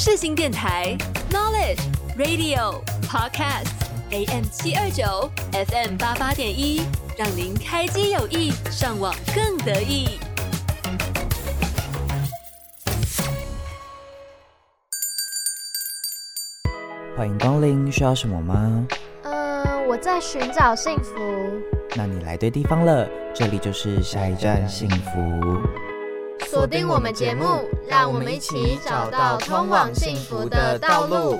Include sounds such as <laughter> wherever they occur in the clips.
世新电台 Knowledge Radio Podcast AM 七二九 FM 八八点一，让您开机有意，上网更得意。欢迎光临，需要什么吗？嗯，我在寻找幸福。那你来对地方了，这里就是下一站幸福。锁定我们节目，让我们一起找到通往幸福的道路。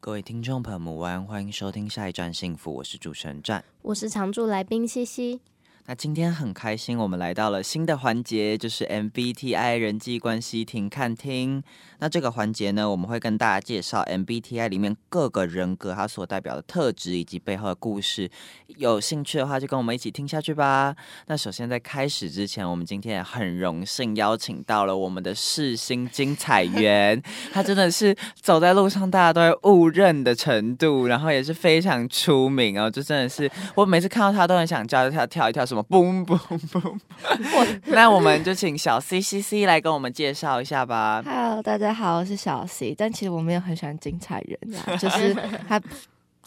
各位听众朋友们，晚安，欢迎收听下一站幸福，我是主持人站，我是常驻来宾西西。那今天很开心，我们来到了新的环节，就是 MBTI 人际关系听看听。那这个环节呢，我们会跟大家介绍 MBTI 里面各个人格它所代表的特质以及背后的故事。有兴趣的话，就跟我们一起听下去吧。那首先在开始之前，我们今天也很荣幸邀请到了我们的世新精彩员，他真的是走在路上大家都会误认的程度，然后也是非常出名哦。就真的是我每次看到他都很想叫他跳一跳，什么 boom boom boom。那我们就请小 C C C 来跟我们介绍一下吧。Hello，大家好，我是小 C，但其实我没有很喜欢精彩人啊，就是 <laughs> 他，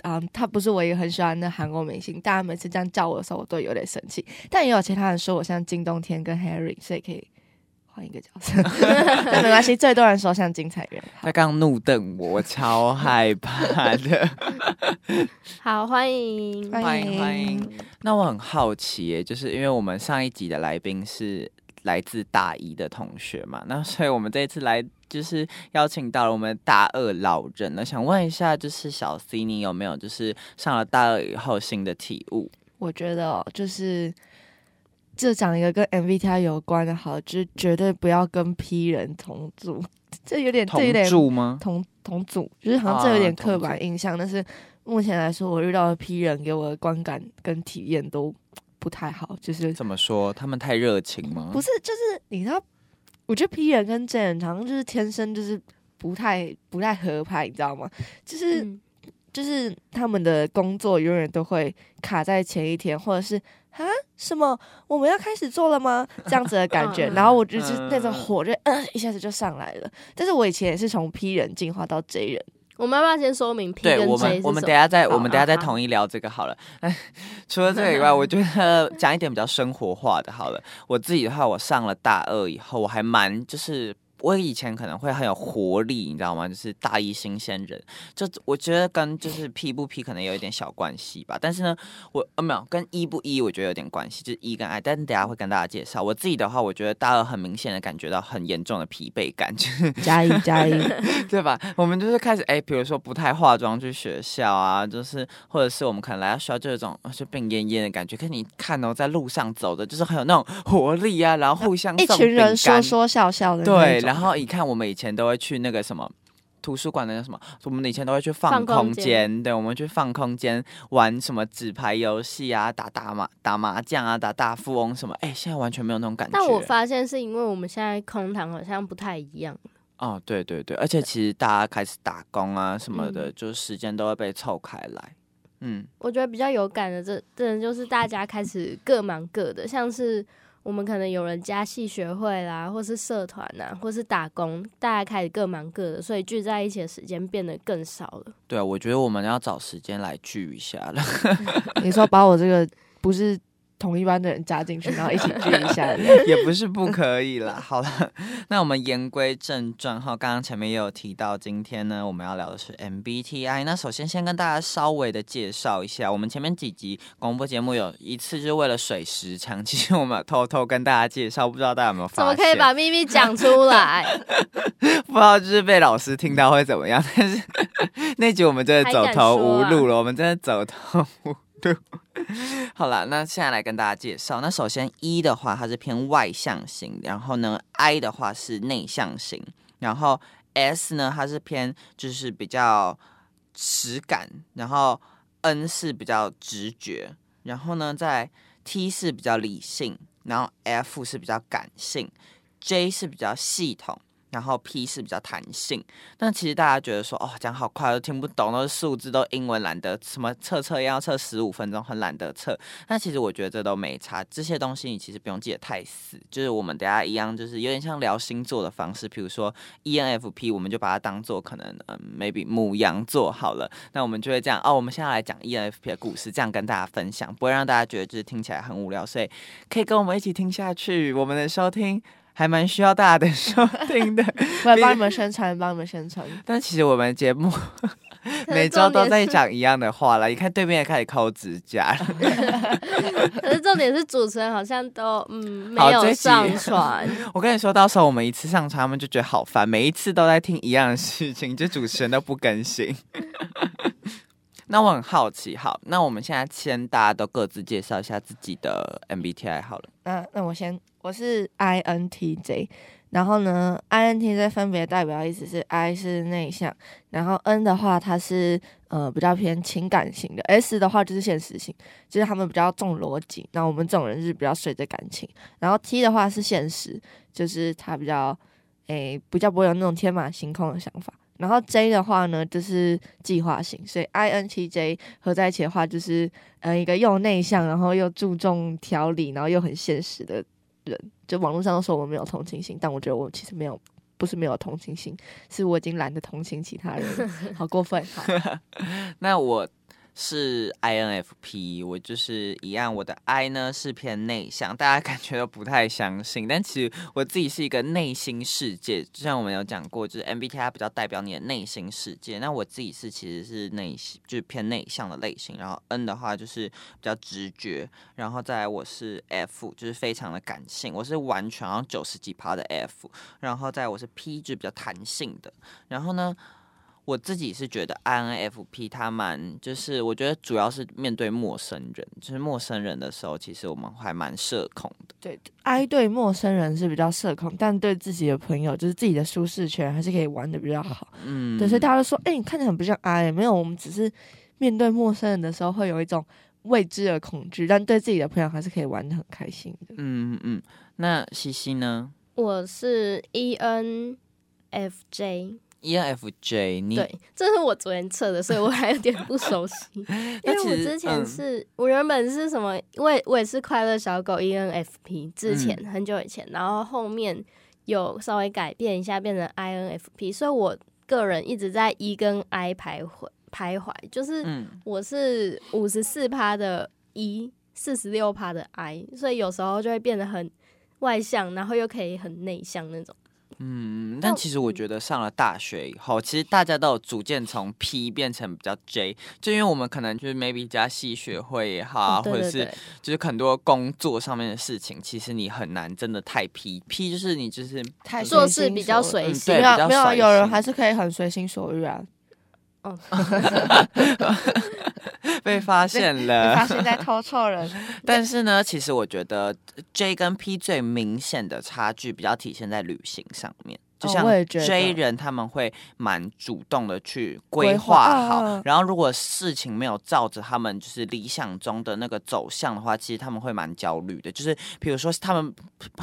嗯，他不是我一个很喜欢的韩国明星，大家每次这样叫我的时候，我都有点生气。但也有其他人说我像金冬天跟 Harry，所以可以换一个角色，但没关系。最多人说像精彩人，他刚刚怒瞪我，我超害怕的。<laughs> 好，欢迎，欢迎欢迎。那我很好奇耶，就是因为我们上一集的来宾是来自大一的同学嘛，那所以我们这一次来就是邀请到了我们大二老人那想问一下，就是小 C 你有没有就是上了大二以后新的体悟？我觉得、哦、就是。这讲一个跟 MBTI 有关的，好，就是绝对不要跟 P 人同组，<laughs> 这有点，这有点同住吗？同同组，就是好像这有点刻啊板印象，但是目前来说，我遇到的 P 人给我的观感跟体验都不太好，就是怎么说？他们太热情吗？不是，就是你知道，我觉得 P 人跟 J 人好像就是天生就是不太不太合拍，你知道吗？就是、嗯就是他们的工作永远都会卡在前一天，或者是啊什么我们要开始做了吗？这样子的感觉，嗯然后我就是那种火就呃一下子就上来了。但是我以前也是从 P 人进化到 J 人，我们要不要先说明 P 跟对我 J 们，我们等下再，我们等下再统一聊这个好了。哎，<laughs> 除了这个以外，我觉得讲一点比较生活化的，好了。我自己的话，我上了大二以后，我还蛮就是。我以前可能会很有活力，你知道吗？就是大一新鲜人，就我觉得跟就是 P 不 P 可能有一点小关系吧。但是呢，我呃没有跟一不一我觉得有点关系，就是一跟 I。但是等下会跟大家介绍。我自己的话，我觉得大二很明显的感觉到很严重的疲惫感，就是加一加一，<laughs> 对吧？我们就是开始哎，比如说不太化妆去学校啊，就是或者是我们可能来到学校就有种呃就病恹恹的感觉。可是你看哦，在路上走的，就是很有那种活力啊，然后互相一群人说说笑笑的对，种然后一看我们以前都会去那个什么。图书馆的那什么，我们以前都会去放放空空间间，对，我们去放空间玩什么纸牌游戏啊，打打麻打麻将啊，打大富翁什么，哎，现在完全没有那种感觉。但我发现是因为我们现在空堂好像不太一样，哦，对对对，而且其实大家开始打工啊什么的，嗯就时间都会被凑开来。嗯，我觉得比较有感的这，真的就是大家开始各忙各的，像是我们可能有人加戏学会啦，或是社团呐，或是打工，大家开始各忙各的，所以聚在一起的时间变得更少了。对啊，我觉得我们要找时间来聚一下了。<laughs> 你说把我这个不是同一班的人加进去，然后一起聚一下，<laughs> 也不是不可以啦。<laughs> 好了，那我们言归正传哈，刚刚前面也有提到，今天呢我们要聊的是 MBTI。那首先先跟大家稍微的介绍一下，我们前面几集广播节目有一次就是为了水时长，其实我们偷偷跟大家介绍，不知道大家有没有发现？怎么可以把秘密讲出来？<laughs> 不知道就是被老师听到会怎么样，但是那集我们真的走投无路了，我们真的走投无 <laughs> 好了，那现在来跟大家介绍。那首先 E 的话，它是偏外向型，然后呢 I 的话是内向型，然后 S 呢它是偏就是比较实感，然后 N 是比较直觉，然后呢在 T 是比较理性，然后 F 是比较感性，J 是比较系统。然后 P 是比较弹性。但其实大家觉得说，哦，讲好快都听不懂，都是数字，都英文，懒得什么测测要测十五分钟，很懒得测。但其实我觉得这都没差，这些东西你其实不用记得太死。就是我们等下一样，就是有点像聊星座的方式，比如说 ENFP，我们就把它当做可能嗯，maybe 母羊座好了。那我们就会这样哦，我们现在来讲 ENFP 的故事，这样跟大家分享，不会让大家觉得就是听起来很无聊，所以可以跟我们一起听下去。我们的收听还蛮需要大家的 <laughs> 收听的，<laughs> 我来帮你们宣传，帮你们宣传。<laughs> 但其实我们节目每周都在讲一样的话了。你看对面也开始抠指甲了，可是重点是主持人好像都嗯没有上传，我跟你说到时候我们一次上传，他们就觉得好烦，每一次都在听一样的事情，就主持人都不更新。那我很好奇，好，那我们现在先大家都各自介绍一下自己的 MBTI 好了。那那我先，我是 INTJ，然后呢，INTJ 分别代表意思是 I 是内向，然后 N 的话它是呃比较偏情感型的，S 的话就是现实型，就是他们比较重逻辑，那我们这种人是比较随着感情，然后 T 的话是现实，就是他比较诶比较不会有那种天马行空的想法。然后 J 的话呢，就是计划型，所以 INTJ 合在一起的话，就是嗯一个又内向，然后又注重条理，然后又很现实的人。就网络上都说我没有同情心，但我觉得我其实没有，不是没有同情心，是我已经懒得同情其他人，好过分。好，<laughs> 那我是 INFP，我就是一样，我的 I 呢是偏内向，大家感觉都不太相信，但其实我自己是一个内心世界，就像我们有讲过，就是 MBTI 比较代表你的内心世界，那我自己是其实是内心，就是偏内向的类型，然后 N 的话就是比较直觉，然后再来我是 F，就是非常的感性，我是完全好像九十几趴的 F，然后再来我是 P，就是比较弹性的，然后呢。我自己是觉得 INFP 他蛮，就是我觉得主要是面对陌生人，就是陌生人的时候，其实我们还蛮社恐的。对，I 对陌生人是比较社恐，但对自己的朋友，就是自己的舒适圈，还是可以玩的比较好。嗯，对，所以大家都说，哎、你看起来很不像 I，没有，我们只是面对陌生人的时候会有一种未知的恐惧，但对自己的朋友还是可以玩的很开心的。嗯嗯嗯。那西西呢我是 E ENFJ，？ENFJ，你对，这是我昨天测的，所以我还有点不熟悉。<laughs> 因为我之前嗯是、我原本是什么，我也我也是快乐小狗 ENFP，之前、嗯很久以前，然后后面有稍微改变一下，变成 INFP，所以我个人一直在 E 跟 I 徘徊徘徊，就是嗯我是五十四趴的 E，四十六趴的 I，所以有时候就会变得很外向，然后又可以很内向那种。嗯，但其实我觉得上了大学以后，其实大家都有逐渐从 P 变成比较 J，就因为我们可能就是 maybe 加系学会也好啊，哦对或者是就是很多工作上面的事情，其实你很难真的太 P，P 就是你就是太做事比较随性对，没有没有，有人还是可以很随心所欲啊。哦，<laughs> 被发现了发。现在偷错人，<laughs> 但是呢，其实我觉得 J 跟 P 最明显的差距比较体现在旅行上面。就哦像我也觉得 J 人他们会蛮主动的去规规划划好，啊然后如果事情没有照着他们就是理想中的那个走向的话，其实他们会蛮焦虑的。就是比如说他们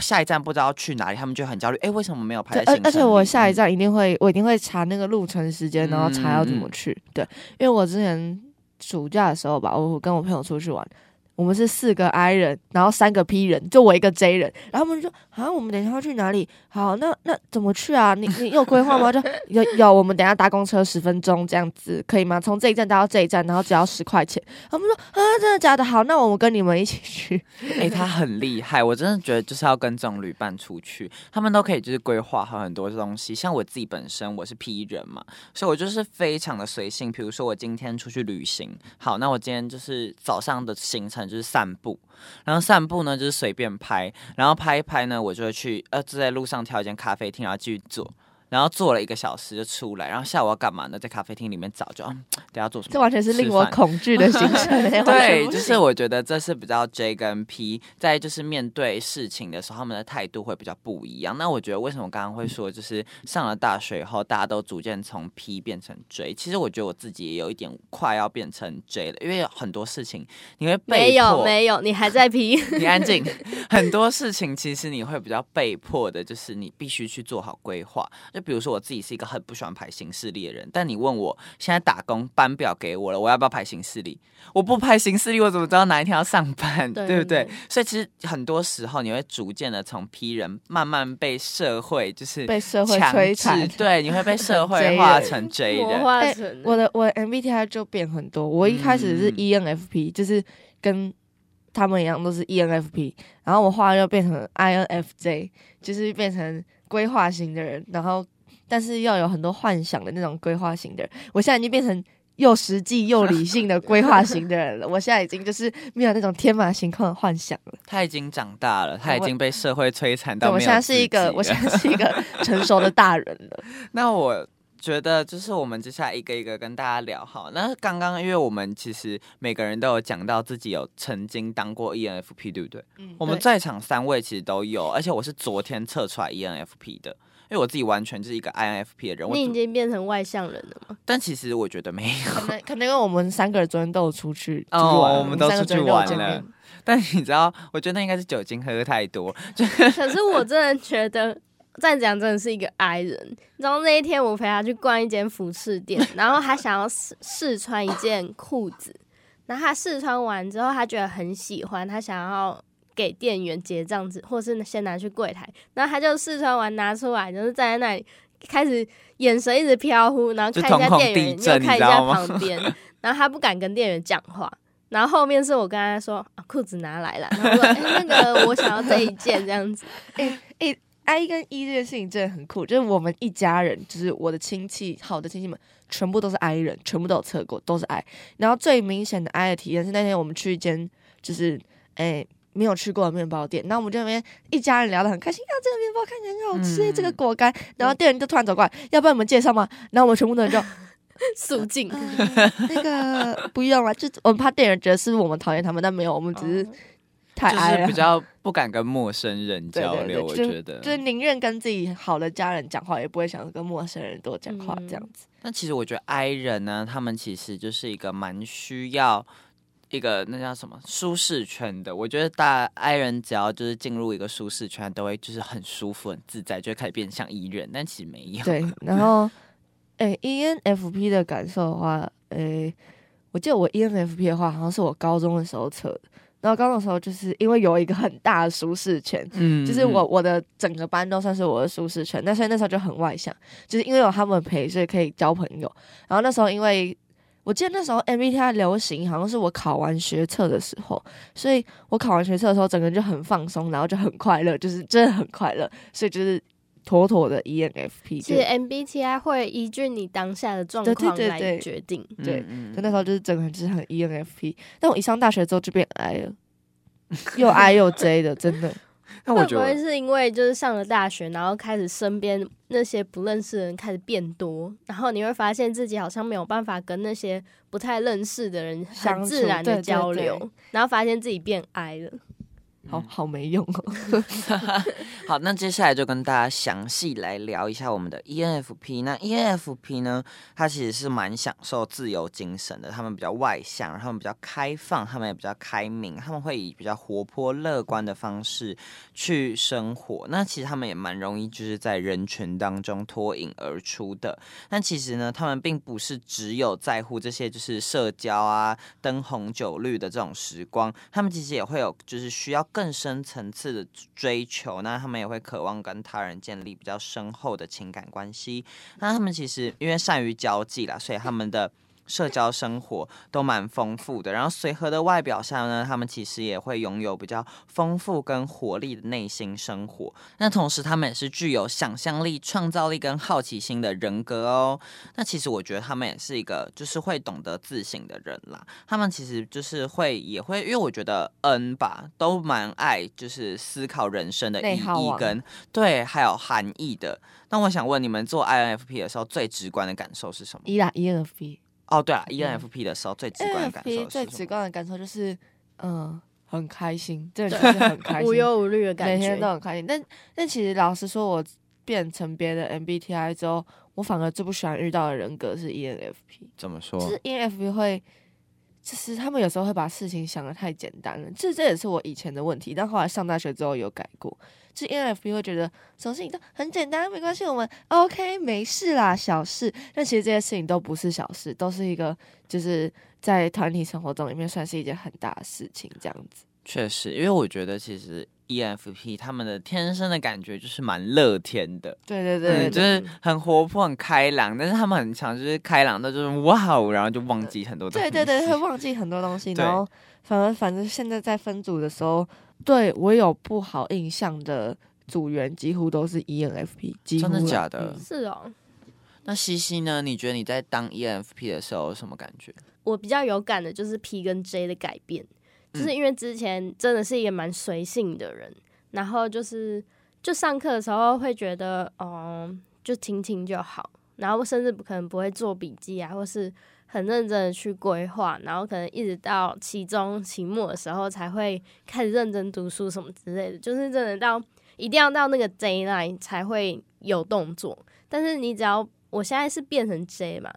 下一站不知道去哪里，他们就很焦虑，哎，为什么没有排，而而且我下一嗯站一定会，我一定会查那个路程时间，然后查要怎么去。对，因为我之前暑假的时候吧，我跟我朋友出去玩，我们是四个 I 人，然后三个 P 人，就我一个 J 人，然后他们就说啊，我们等一下要去哪里？好，那那怎么去啊？你你有规划吗？<laughs> 就有有，我们等一下搭公车十分钟这样子，可以吗？从这一站搭到这一站，然后只要十块钱。他们说啊，真的假的？好，那我们跟你们一起去。哎、他很厉害，我真的觉得就是要跟这种旅伴出去，他们都可以就是规划好很多东西。像我自己本身我是 P 人嘛，所以我就是非常的随性。比如说我今天出去旅行，好，那我今天就是早上的行程就是散步，然后散步呢就是随便拍，然后拍一拍呢，我就会去呃就在路上挑一间咖啡厅，然后继续做。然后坐了一个小时就出来，然后下午要干嘛呢？在咖啡厅里面找，就嗯，<tsk> 等下做什么？这完全是令我恐惧的行程、<laughs> 对，就是我觉得这是比较 J 跟 P 在就是面对事情的时候，他们的态度会比较不一样。那我觉得为什么刚刚会说，就是上了大学以后，大家都逐渐从 P 变成 J。其实我觉得我自己也有一点快要变成 J 了，因为有很多事情你会被没有没有，你还在 P，。你安静。很多事情其实你会比较被迫的，就是你必须去做好规划。就比如说我自己是一个很不喜欢排行事历的人，但你问我现在打工班表给我了，我要不要排行事历？我不排行事历，我怎么知道哪一天要上班？对对不对对？所以其实很多时候你会逐渐的从批人慢慢被社会就是被社会摧残，对，你会被社会化成 J 魔人。化成我的我的 MBTI 就变很多。我一开始是嗯 ENFP，、就是跟他们一样都是 E ENFP，然后我后来又变成 INFJ，就是变成规划型的人，然后但是要有很多幻想的那种规划型的人。我现在已经变成又实际又理性的规划型的人了。<laughs> 我现在已经就是没有那种天马行空的幻想了。他已经长大了，他已经被社会摧残对，到我现在是一个，我现在是一个成熟的大人了。<laughs> 那我觉得就是我们接下来一个一个跟大家聊好。那刚刚因为我们其实每个人都有讲到自己有曾经当过 E ENFP，对不对？嗯我们在场三位其实都有，而且我是昨天测出来 E ENFP 的。因为我自己完全就是一个 INFP 的人，你已经变成外向人了吗？但其实我觉得没有。可能可能因为我们三个人昨天都有出去哦我们都出去玩了 <laughs> 但你知道，我觉得那应该是酒精喝太多，可是我真的觉得站长真的是一个 I 人。然后那一天我陪他去逛一间服饰店，<laughs> 然后他想要试试穿一件裤子，然后他试穿完之后，他觉得很喜欢，他想要给店员结账子，或是先拿去柜台，然后他就试穿完拿出来，就是站在那里开始眼神一直飘忽，然后看一下店员，又看一下旁边，<laughs> 然后他不敢跟店员讲话。然后后面是我跟他说、啊、裤子拿来了，然后说、哎那个我想要这一件这样子，<laughs> I 跟 E 这件事情真的很酷，就是我们一家人，就是我的亲戚，好的亲戚们，全部都是 I 人，全部都有测过，都是 I。然后最明显的 I 的体验是那天我们去一间就是诶、没有去过的面包店，然后我们就在那边一家人聊得很开心，啊，这个面包看起来很好吃，嗯这个果干，然后店员就突然走过来，要不然我们介绍吗？然后我们全部的人就 <laughs> 肃静。<laughs> 那个不用了，就我们怕店员觉得是我们讨厌他们，但没有，我们只是太就是比。较不敢跟陌生人交流。我觉得，就是宁愿跟自己好的家人讲话，也不会想跟陌生人多讲话嗯这样子。那其实我觉得 I 人呢，他们其实就是一个蛮需要一个那叫什么舒适圈的。我觉得大 I 人只要就是进入一个舒适圈，都会就是很舒服、很自在，就会开始变得像 E 人，但其实没有。对，<laughs> 然后，诶、e n f p 的感受的话，诶、我记得我 ENFP 的话，好像是我高中的时候测的。然后高中的时候，就是因为有一个很大的舒适圈，嗯就是我我的整个班都算是我的舒适圈，那所以那时候就很外向，就是因为有他们陪，所以可以交朋友。然后那时候因为我记得那时候 MBTI 流行，好像是我考完学测的时候，所以我考完学测的时候，整个人就很放松，然后就很快乐，就是真的很快乐，所以就是妥妥的 E ENFP。其实 MBTI 会依据你当下的状况来决定。对嗯就那时候就是整个人就是很 E ENFP，但我一上大学之后就变 I 了，<laughs> 又 I 又 J 的，真的。<laughs> 那我觉得会不会是因为就是上了大学，然后开始身边那些不认识的人开始变多，然后你会发现自己好像没有办法跟那些不太认识的人很自然的交对流，然后发现自己变矮了。好好没用哦。<laughs> <laughs> 好，那接下来就跟大家详细来聊一下我们的 E ENFP。那 ENFP 呢，它其实是蛮享受自由精神的，他们比较外向，他们比较开放，他们也比较开明，他们会以比较活泼乐观的方式去生活。那其实他们也蛮容易就是在人群当中脱颖而出的。但其实呢，他们并不是只有在乎这些就是社交啊、灯红酒绿的这种时光，他们其实也会有就是需要更更深层次的追求。那他们也会渴望跟他人建立比较深厚的情感关系。那他们其实因为善于交际啦，所以他们的。社交生活都蛮丰富的。然后随和的外表下呢，他们其实也会拥有比较丰富跟活力的内心生活。那同时，他们也是具有想象力、创造力跟好奇心的人格哦。那其实我觉得他们也是一个就是会懂得自省的人啦。他们其实就是会也会，因为我觉得 N 吧都蛮爱就是思考人生的意义跟对还有含义的。那我想问你们做 INFP 的时候最直观的感受是什么？依啦 ENFP，哦，对啊，ENFP 的时候最直观的感受是？最直观的感受就是，嗯，很开心，真的就是很开心，<laughs> 无忧无虑的感觉每天都。很开心。但但其实老实说，我变成别的 MBTI 之后，我反而最不喜欢遇到的人格是 ENFP，怎么说就？是 ENFP 会。就是他们有时候会把事情想的太简单了，这这也是我以前的问题，但后来上大学之后有改过。就 ENFP 会觉得什么事情都很简单，没关系，我们 OK 没事啦，小事。但其实这些事情都不是小事，都是一个就是在团体生活中里面算是一件很大的事情，这样子。确实，因为我觉得其实 ENFP 他们的天生的感觉就是蛮乐天的，对对对嗯，就是很活泼、很开朗，但是他们很强，就是开朗到就是哇哦，然后就忘记很多东西。对对对，会忘记很多东西，<laughs> 然后反而反正现在在分组的时候，对我有不好印象的组员几乎都是 E ENFP，几乎真的假的嗯是哦，那西西呢？你觉得你在当 ENFP 的时候有什么感觉？我比较有感的就是 P 跟 J 的改变，就是因为之前真的是一个蛮随性的人，然后就是就上课的时候会觉得，哦、就听听就好，然后甚至不可能不会做笔记啊，或是很认真的去规划，然后可能一直到期中、期末的时候才会开始认真读书什么之类的，就是真的到一定要到那个 J line 才会有动作，但是你只要我现在是变成 J 嘛，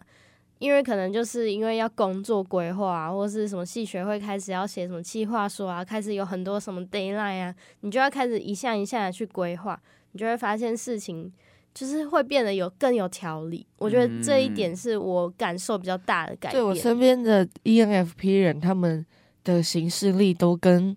因为可能就是因为要工作规划啊，或是什么系学会开始要写什么计划书啊，开始有很多什么 d a y l i n e 啊，你就要开始一项一项的去规划，你就会发现事情就是会变得有更有条理。我觉得这一点是我感受比较大的改变。对我身边的 E ENFP 人，他们的行事力都跟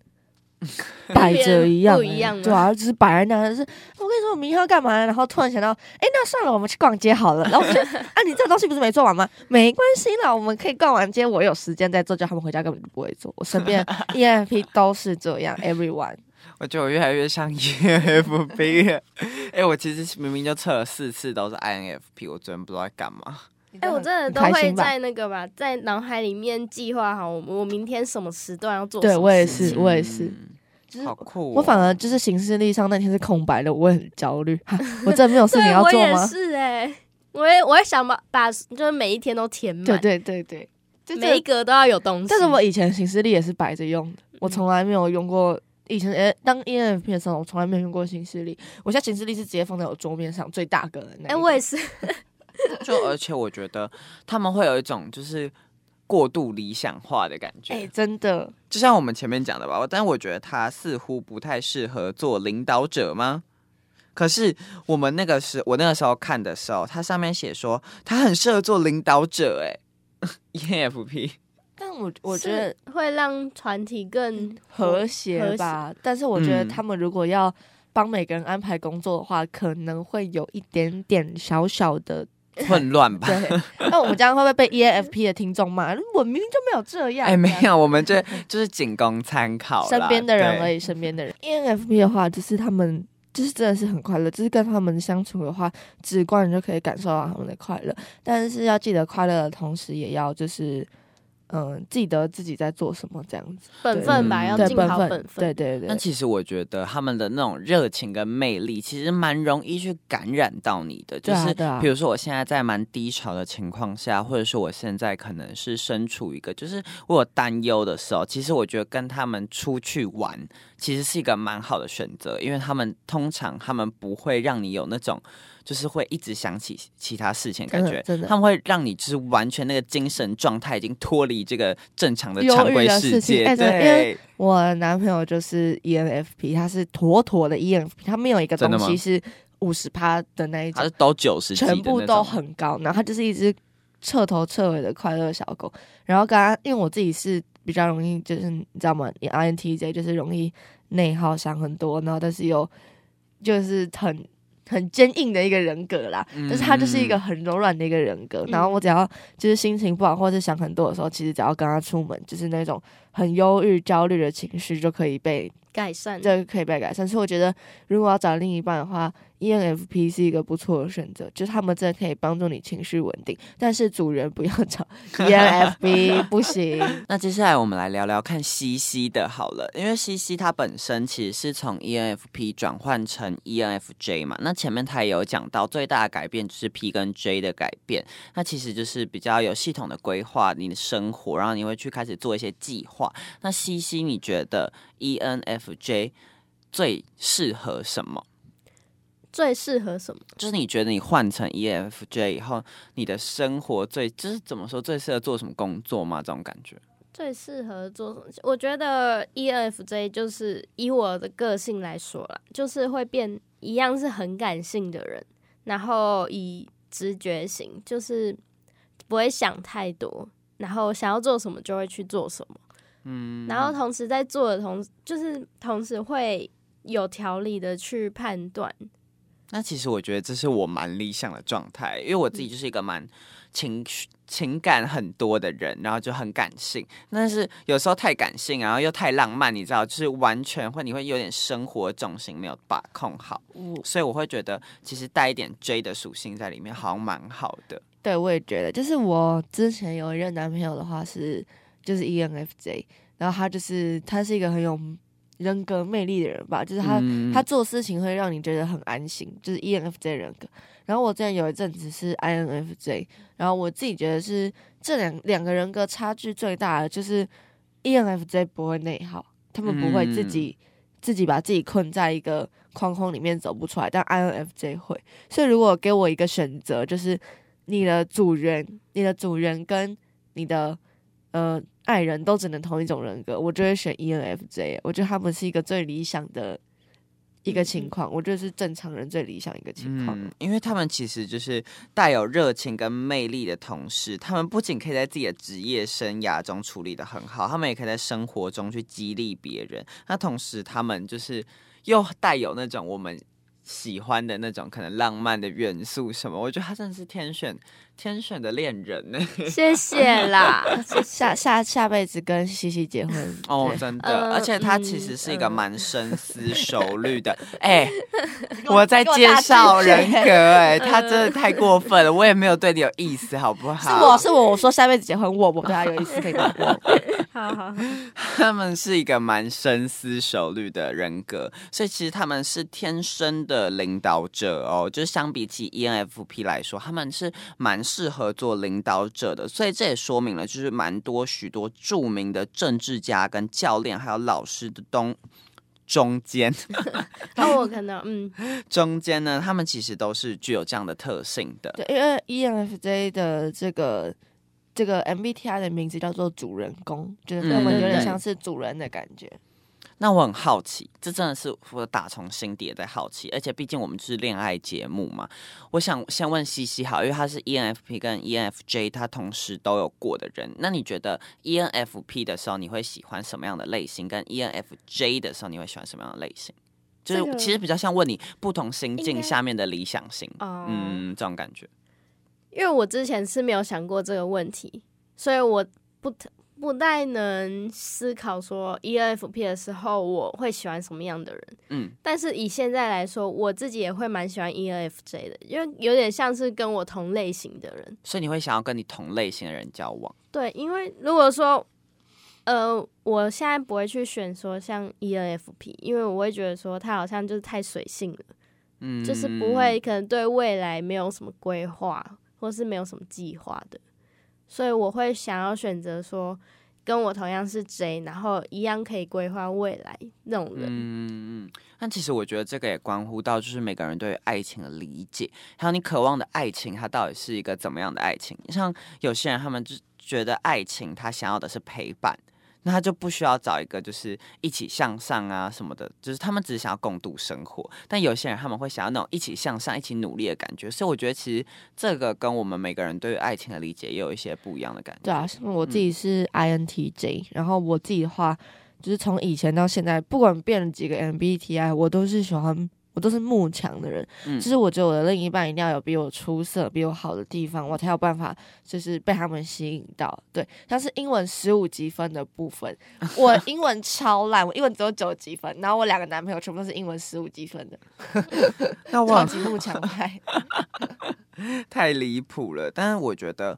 <laughs> 摆着一样、欸，不一样对啊，就是摆在那，就是我跟你说我明天要干嘛，然后突然想到，哎、那算了，我们去逛街好了。然后我就 <laughs> 啊，你这个东西不是没做完吗？没关系啦，我们可以逛完街，我有时间再做，叫他们回家根本就不会做。我身边 <laughs> ENFP 都是这样，everyone。我觉得我越来越像 <laughs> ENFP 了。哎、我其实明明就测了四次都是 INFP，我昨天不知道在干嘛。哎、我真的都会在那个吧，在脑海里面计划好我我明天什么时段要做对我也是，我也是。嗯就是好酷哦、我反而就是行事历上那天是空白的，我也很焦虑。<laughs> 我真的没有事情要做吗？是哎、我也我也想把把就是每一天都填满，对对对对，就这每一格都要有东西。但是我以前行事历也是摆着用的，我嗯从来没有用过。以前诶、当 ENFP 的时候，我从来没有用过行事历。我现在行事历是直接放在我桌面上最大个的哎、个。我也是，<laughs> 就而且我觉得他们会有一种就是过度理想化的感觉，哎、真的，就像我们前面讲的吧。但我觉得他似乎不太适合做领导者吗？可是我们那个时，我那个时候看的时候，它上面写说他很适合做领导者、哎，ENFP。但我我觉得是会让团体更和谐吧。但是我觉得嗯他们如果要帮每个人安排工作的话，可能会有一点点小小的 <laughs> 混乱吧？对。<laughs> 那我们这样会不会被 ENFP 的听众骂？我明明就没有这样。哎，没有，我们这 <laughs> 就是仅供参考，身边的人而。已，身边的人。ENFP 的话，就是他们就是真的是很快乐，就是跟他们相处的话，直观你就可以感受到他们的快乐。但是要记得快乐的同时，也要就是嗯，记得自己在做什么，这样子。本分吧，嗯要尽好本分。对对对。那其实我觉得他们的那种热情跟魅力，其实蛮容易去感染到你的。就是比如说我现在在蛮低潮的情况下，或者是我现在可能是身处一个就是我有担忧的时候，其实我觉得跟他们出去玩，其实是一个蛮好的选择，因为他们通常他们不会让你有那种。就是会一直想起其他事情感觉，他们会让你就是完全那个精神状态已经脱离这个正常的常规世界，事情哎真的因为，我男朋友就是 E ENFP，他是妥妥的 ENFP，他没有一个东西是五十趴的那一种他是，都九十全部都很高，然后他就是一只彻头彻尾的快乐小狗。然后刚刚因为我自己是比较容易，就是你知道吗？INTJ 就是容易内耗，想很多，然后但是又就是很很坚硬的一个人格啦，但是他就是一个很柔软的一个人格。然后我只要就是心情不好或者想很多的时候，其实只要跟他出门，就是那种很忧郁、焦虑的情绪就可以被改善，这个可以被改善。所以我觉得，如果要找另一半的话，ENFP 是一个不错的选择，就是他们真的可以帮助你情绪稳定。但是主人不要找 <laughs> ENFP，不行。<laughs> 那接下来我们来聊聊看西西的好了，因为西西它本身其实是从 ENFP 转换成 ENFJ 嘛。那前面他也有讲到，最大的改变就是 P 跟 J 的改变。那其实就是比较有系统的规划你的生活，然后你会去开始做一些计划。那西西，你觉得 ENFJ 最适合什么？最适合什么？就是你觉得你换成 ENFJ 以后，你的生活最就是怎么说最适合做什么工作吗？这种感觉？最适合做什么？我觉得 ENFJ 就是以我的个性来说啦，就是会变一样是很感性的人，然后以直觉型，就是不会想太多，然后想要做什么就会去做什么。嗯，然后同时在做的同，就是同时会有条理的去判断。那其实我觉得这是我蛮理想的状态，因为我自己就是一个蛮情绪情感很多的人，然后就很感性。但是有时候太感性，然后又太浪漫，你知道，就是完全会你会有点生活重心没有把控好。所以我会觉得，其实带一点 J 的属性在里面，好像蛮好的。对，我也觉得，就是我之前有一任男朋友的话是。就是 ENFJ，然后他就是他是一个很有人格魅力的人吧，就是他他做事情会让你觉得很安心，就是 ENFJ 人格。然后我之前有一阵子是 INFJ，然后我自己觉得是这两两个人格差距最大的就是 ENFJ 不会内耗，他们不会自己自己把自己困在一个框框里面走不出来，但 INFJ 会。所以如果给我一个选择，就是你的主人、你的主人跟你的。呃，爱人都只能同一种人格，我就会选 ENFJ。我觉得他们是一个最理想的一个情况，我觉得是正常人最理想一个情况。嗯，因为他们其实就是带有热情跟魅力的同时，他们不仅可以在自己的职业生涯中处理的很好，他们也可以在生活中去激励别人。那同时，他们就是又带有那种我们喜欢的那种可能浪漫的元素什么。我觉得他真的是天选。天选的恋人呢？<laughs> 谢谢啦，<laughs> 下下下辈子跟西西结婚 <laughs> 哦，真的，而且他其实是一个蛮深思熟虑的。哎，我在介绍人格，哎，他真的太过分了，我也没有对你有意思，好不好？是我是我，我说下辈子结婚，我我对他有意思，可以吗？好好，他们是一个蛮深思熟虑的人格，所以其实他们是天生的领导者哦，就是相比起 ENFP 来说，他们是蛮。适合做领导者的，所以这也说明了，就是蛮多许多著名的政治家、跟教练还有老师的东中间，<laughs> <laughs> 那我看到，嗯，<laughs> 中间呢，他们其实都是具有这样的特性的。对，因为 ENFJ 的这个这个 MBTI 的名字叫做主人公，就是他们有点像是主人的感觉。那我很好奇，这真的是我打从心底也在好奇，而且毕竟我们是恋爱节目嘛，我想先问西西好，因为他是 ENFP 跟 ENFJ，他同时都有过的人，那你觉得 ENFP 的时候你会喜欢什么样的类型，跟 ENFJ 的时候你会喜欢什么样的类型？就是其实比较像问你不同心境下面的理想型，嗯，这种感觉。因为我之前是没有想过这个问题，所以我不。不太能思考说 ENFP 的时候我会喜欢什么样的人，嗯，但是以现在来说，我自己也会蛮喜欢 ENFJ 的，因为有点像是跟我同类型的人，所以你会想要跟你同类型的人交往。对，因为如果说，呃，我现在不会去选说像 ENFP，因为我会觉得说他好像就是太随性了，嗯，就是不会可能对未来没有什么规划，或是没有什么计划的。所以我会想要选择说，跟我同样是 J，然后一样可以规划未来那种人。嗯嗯。但其实我觉得这个也关乎到，就是每个人对于爱情的理解，还有你渴望的爱情，它到底是一个怎么样的爱情？像有些人，他们就觉得爱情，他想要的是陪伴。那他就不需要找一个就是一起向上啊什么的，就是他们只是想要共度生活。但有些人他们会想要那种一起向上、一起努力的感觉。所以我觉得其实这个跟我们每个人对于爱情的理解也有一些不一样的感觉。对啊，我自己是 INTJ，然后我自己的话就是从以前到现在，不管变了几个 MBTI，我都是喜欢。我都是慕强的人，嗯就是我觉得我的另一半一定要有比我出色、比我好的地方，我才有办法就是被他们吸引到。对，像是英文十五积分的部分，我 <laughs> 英文超烂，我英文只有九积分，然后我两个男朋友全部都是英文十五积分的，<laughs> 那我超级慕强派。<laughs> 太离谱了。但是我觉得，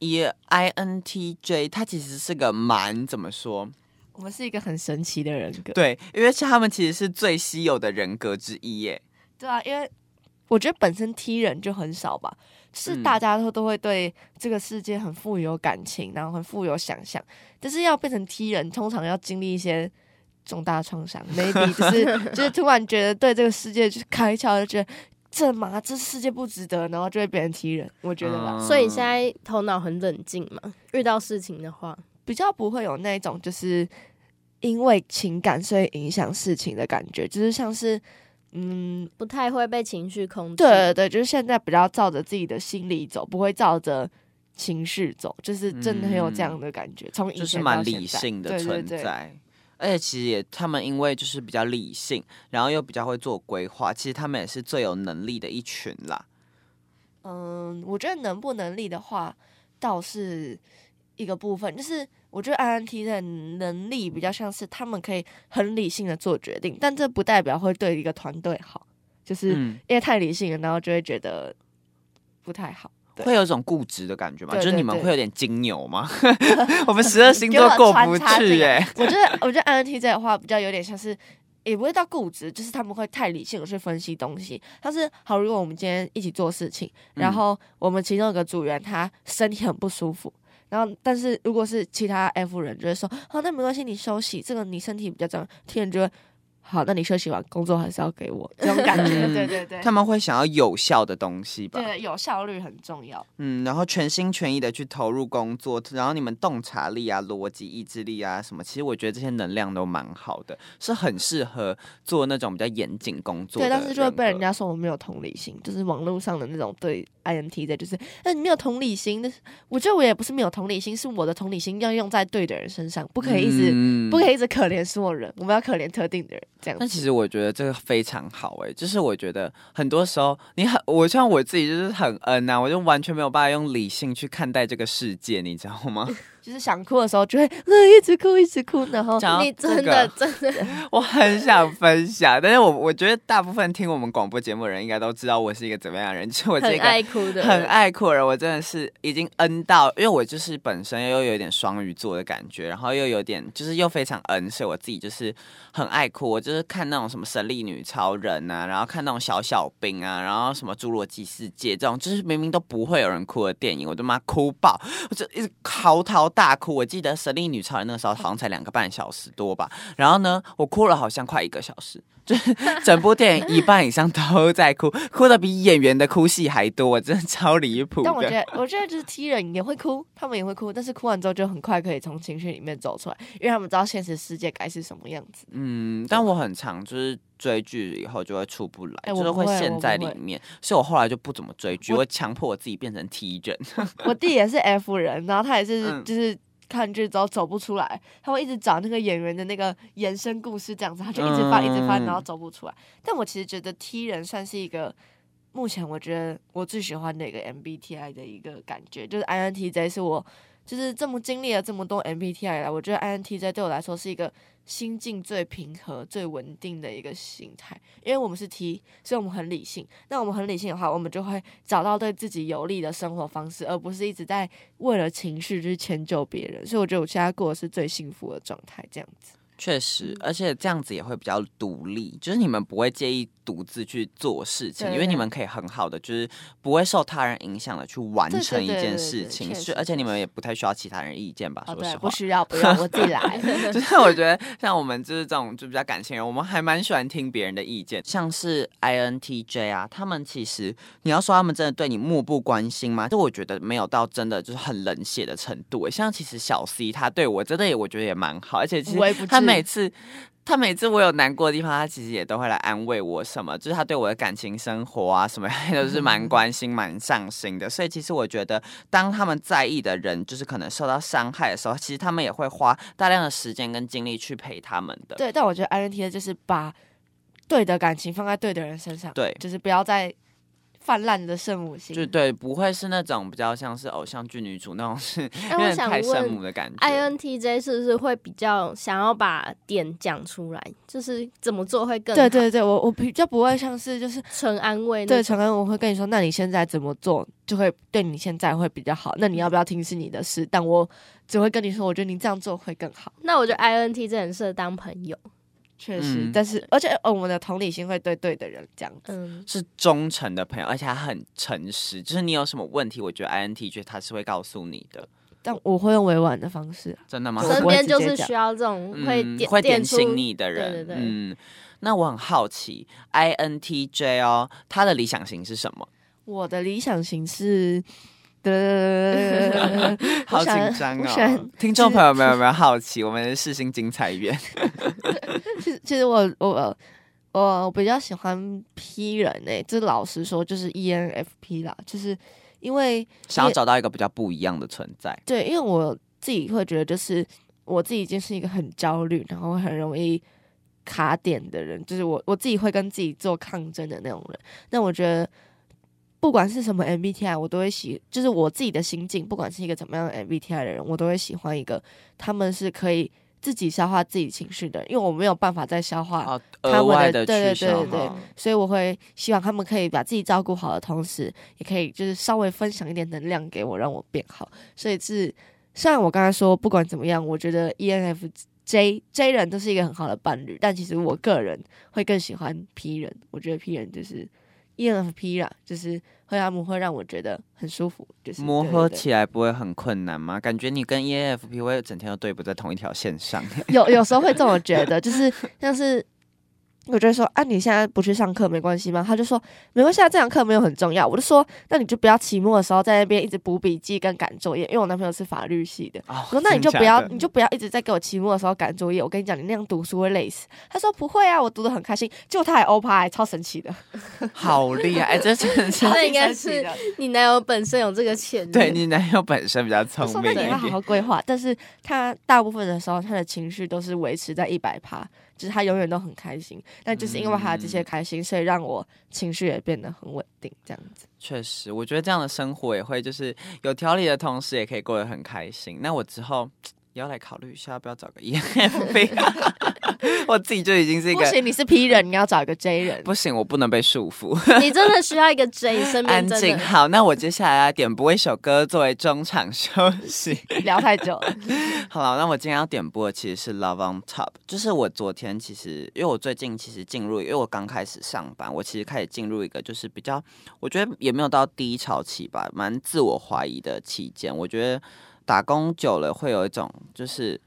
以 INTJ 他其实是个蛮怎么说？我们是一个很神奇的人格。对，因为是他们其实是最稀有的人格之一耶。对啊，因为我觉得本身 T 人就很少吧，是嗯大家都都会对这个世界很富有感情，然后很富有想象。但是要变成 T 人，通常要经历一些重大创伤，maybe <laughs> 就是就是突然觉得对这个世界就是开窍，就觉得这嘛这世界不值得，然后就会变成踢人。我觉得吧，嗯所以现在头脑很冷静嘛，遇到事情的话，比较不会有那种就是因为情感所以影响事情的感觉，就是像是嗯不太会被情绪控制。对对对，就是现在比较照着自己的心理走，不会照着情绪走，就是真的很有这样的感觉。从以前就是蛮理性的对存在。而且其实也，他们因为就是比较理性，然后又比较会做规划，其实他们也是最有能力的一群啦。嗯，我觉得能不能力的话，倒是一个部分，就是我觉得 INT 的能力比较像是他们可以很理性的做决定，但这不代表会对一个团队好，就是嗯，因为太理性了，然后就会觉得不太好。对会有一种固执的感觉吗？对就是你们会有点金牛吗？<laughs> 我们十二星座过不去哎、我觉得，我觉得 INTJ 的话比较有点像是，也不会到固执，就是他们会太理性的去分析东西。但是好，如果我们今天一起做事情，然嗯后我们其中有个组员他身体很不舒服，然后但是如果是其他 F 人就会说，好，那没关系，你休息，这个你身体比较重要。T 人就会，好，那你休息完，工作还是要给我，这种感觉。嗯 <laughs> 对对对，他们会想要有效的东西吧？对有效率很重要。嗯，然后全心全意的去投入工作，然后你们洞察力啊、逻辑、意志力啊什么，其实我觉得这些能量都蛮好的，是很适合做那种比较严谨工作对，但是就会被人家说我没有同理心，就是网络上的那种对 INT 的，就是那你没有同理心。但是我觉得我也不是没有同理心，是我的同理心要用在对的人身上，不可以一直、嗯不可以一直可怜所有人，我们要可怜特定的人，这样。但其实我觉得这个非常好哎、就是我觉得很多时候你很，我像我自己就是很嗯呐、我就完全没有办法用理性去看待这个世界，你知道吗？<laughs> 就是想哭的时候就会呃一直哭一直哭，然后讲你真这的个真的 <laughs> 我很想分享，但是我我觉得大部分听我们广播节目的人应该都知道我是一个怎么样的人，就是我是很一个爱哭的，很爱哭的人，我真的是已经恩到，因为我就是本身又有点双鱼座的感觉，然后又有点就是又非常恩，所以我自己就是很爱哭。我就是看那种什么神力女超人啊，然后看那种小小兵啊，然后什么侏罗纪世界这种，就是明明都不会有人哭的电影，我他妈哭爆，我就一直嚎啕大哭。我记得神力女超人那时候好像才两个半小时多吧，然后呢，我哭了好像快一个小时。就 <laughs> 是整部电影一半以上都在哭，<laughs> 哭的比演员的哭戏还多，我真的超离谱。但我觉得，我觉得就是 T 人也会哭，他们也会哭，但是哭完之后就很快可以从情绪里面走出来，因为他们知道现实世界该是什么样子。嗯，但我很常就是追剧以后就会出不来，就是会陷在里面，所以我后来就不怎么追剧，会强迫我自己变成 T 人。我弟也是 F 人，然后他也是嗯就是看剧之后走不出来，他会一直找那个演员的那个延伸故事这样子，他就一直翻、一直翻，然后嗯走不出来。但我其实觉得 T 人算是一个目前我觉得我最喜欢的一个 MBTI 的一个感觉，就是 INTJ 是我就是这么经历了这么多 MBTI 来，我觉得 INTJ 对我来说是一个心境最平和、最稳定的一个心态。因为我们是 T，所以我们很理性。那我们很理性的话，我们就会找到对自己有利的生活方式，而不是一直在为了情绪去迁就别人。所以我觉得我现在过的是最幸福的状态，这样子。确实，而且这样子也会比较独立，就是你们不会介意独自去做事情，对因为你对们可以很好的，就是不会受他人影响的去完成一件事情，是而且你们也不太需要其他人意见吧？说实话不。需要，不用，我自己来。<laughs> <laughs> 就是我觉得像我们就是这种就比较感性人，我们还蛮喜欢听别人的意见。像是 INTJ 啊，他们其实你要说他们真的对你漠不关心吗？就我觉得没有到真的就是很冷血的程度。像其实小 C 他对我真的也我觉得也蛮好，而且其实他每次。他每次我有难过的地方，他其实也都会来安慰我什么，就是他对我的感情生活啊什么 <laughs> 都是蛮关心、蛮上心的。所以其实我觉得，当他们在意的人就是可能受到伤害的时候，其实他们也会花大量的时间跟精力去陪他们的。对，但我觉得 INTJ 就是把对的感情放在对的人身上，对就是不要再泛滥的圣母心，就对，不会是那种比较像是偶像剧女主那种，是有哎，我想点太圣母问的感觉。INTJ 是不是会比较想要把点讲出来，就是怎么做会更好对对对，我我比较不会像是就是纯安慰对，纯安慰，我会跟你说，那你现在怎么做就会对你现在会比较好。那你要不要听是你的事，但我只会跟你说，我觉得你这样做会更好。那我觉得 INTJ 很适合当朋友，确实，嗯但是而且呃，我们的同理心会对对的人这样子。嗯，是忠诚的朋友，而且他很诚实。就是你有什么问题，我觉得 INTJ 他是会告诉你的，但我会用委婉的方式啊，真的吗？我身边就是需要这种会会点醒你的人。对对对嗯，那我很好奇，INTJ 哦，他的理想型是什么？我的理想型是的，<laughs> 好紧张哦！听众朋友们有没有好奇？我们的世新精彩院，<laughs> 其实其实我我我我比较喜欢 P 人诶、这老实说就是 E ENFP 啦，就是因为想要找到一个比较不一样的存在。对，因为我自己会觉得，就是我自己已经是一个很焦虑，然后很容易卡点的人，就是我我自己会跟自己做抗争的那种人。那我觉得，不管是什么 MBTI，我都会喜，就是我自己的心境，不管是一个怎么样的 MBTI 的人，我都会喜欢一个他们是可以自己消化自己情绪的，因为我没有办法再消化。哦，他们的的对对对对所以我会希望他们可以把自己照顾好的同时，也可以就是稍微分享一点能量给我，让我变好。所以是虽然我刚才说不管怎么样，我觉得 E ENFJ J 人都是一个很好的伴侣，但其实我个人会更喜欢 P 人。我觉得 P 人就是 ENFP 啦，就是会他们会让我觉得很舒服，就是磨合起来不会很困难吗？感觉你跟 ENFP 会整天都对不在同一条线上。有有时候会这么觉得，就是像是我就会说啊，你现在不去上课没关系吗？他就说没关系，啊，这堂课没有很重要。我就说那你就不要期末的时候在那边一直补笔记跟赶作业，因为我男朋友是法律系的。哦我说那你就不要，你就不要一直在给我期末的时候赶作业。我跟你讲，你那样读书会累死。他说不会啊，我读的很开心。结果他还欧趴，还超神奇的。<laughs> 好厉害，哎这真的是那应该是你男友本身有这个潜力，对你男友本身比较我聪明一点那你要好好。规划，但是他大部分的时候，他的情绪都是维持在一百趴，就是他永远都很开心。但就是因为他的这些开心，所以让我情绪也变得很稳定，这样子。确实，我觉得这样的生活也会就是有条理的同时，也可以过得很开心。那我之后也要来考虑一下，要不要找个 ENFP。<laughs> 我自己就已经是一个不行，你是 P 人，你要找一个 J 人。不行，我不能被束缚。<laughs> 你真的需要一个 J，身边安静，好，那我接下来要点播一首歌作为中场休息。<laughs> 聊太久了，好了，那我今天要点播的其实是《Love on Top》，就是我昨天其实，因为我最近其实进入，因为我刚开始上班，我其实开始进入一个就是比较，我觉得也没有到低潮期吧，蛮自我怀疑的期间。我觉得打工久了会有一种就是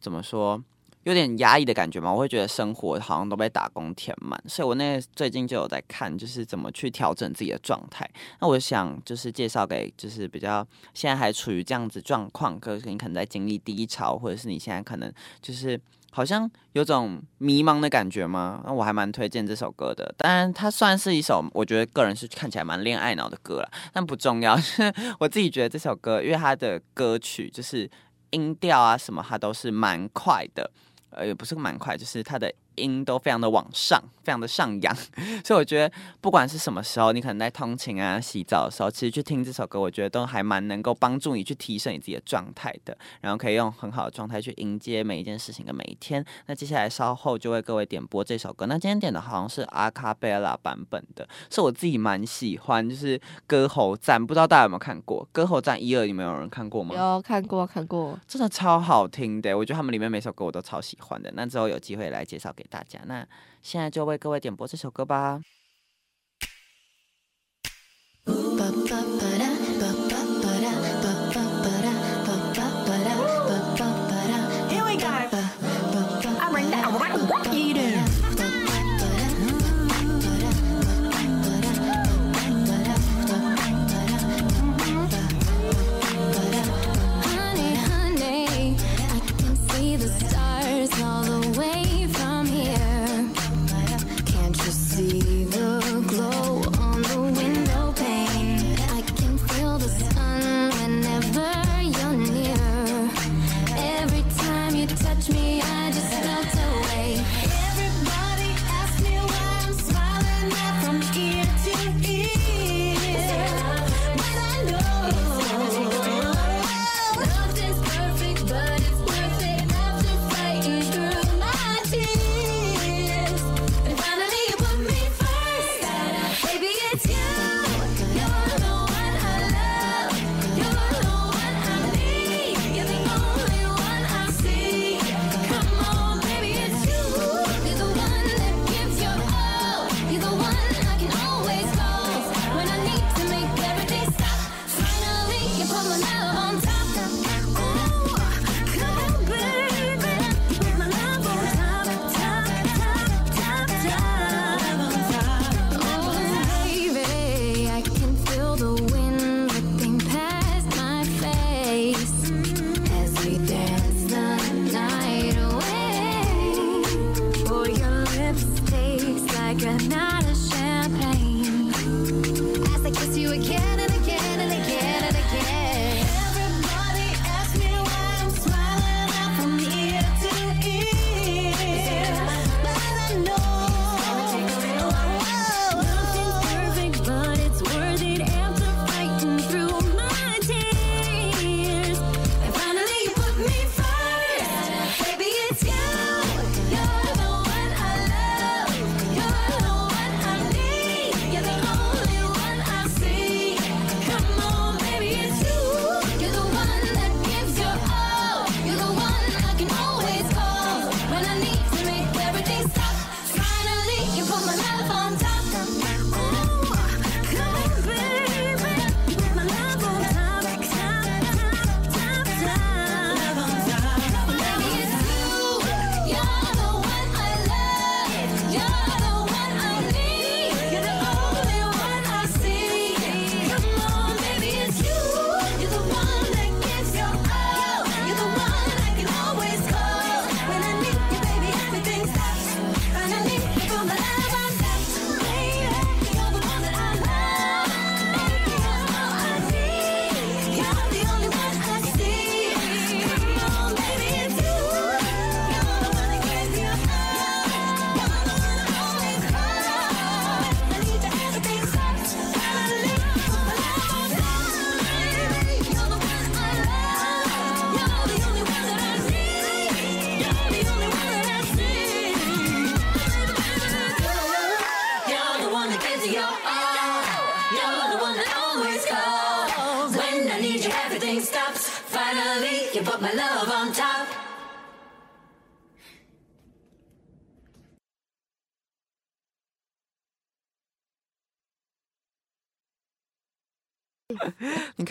怎么说，有点压抑的感觉嘛，我会觉得生活好像都被打工填满，所以我那最近就有在看，就是怎么去调整自己的状态。那我想就是介绍给就是比较现在还处于这样子状况，可是你可能在经历低潮，或者是你现在可能就是好像有种迷茫的感觉吗？那我还蛮推荐这首歌的。当然，它算是一首我觉得个人是看起来蛮恋爱脑的歌了，但不重要。是我自己觉得这首歌，因为它的歌曲就是音调啊什么，它都是蛮快的。呃，也不是蛮快，就是它的音都非常的往上，非常的上扬，<laughs> 所以我觉得不管是什么时候，你可能在通勤啊、洗澡的时候，其实去听这首歌，我觉得都还蛮能够帮助你去提升你自己的状态的，然后可以用很好的状态去迎接每一件事情的每一天。那接下来稍后就为各位点播这首歌，那今天点的好像是阿卡贝拉版本的，是我自己蛮喜欢，就是歌喉战，不知道大家有没有看过歌喉战一二？你们有人看过吗？有看过看过。真的超好听的，我觉得他们里面每首歌我都超喜欢的。那之后有机会来介绍给大家。那现在就为各位点播这首歌吧。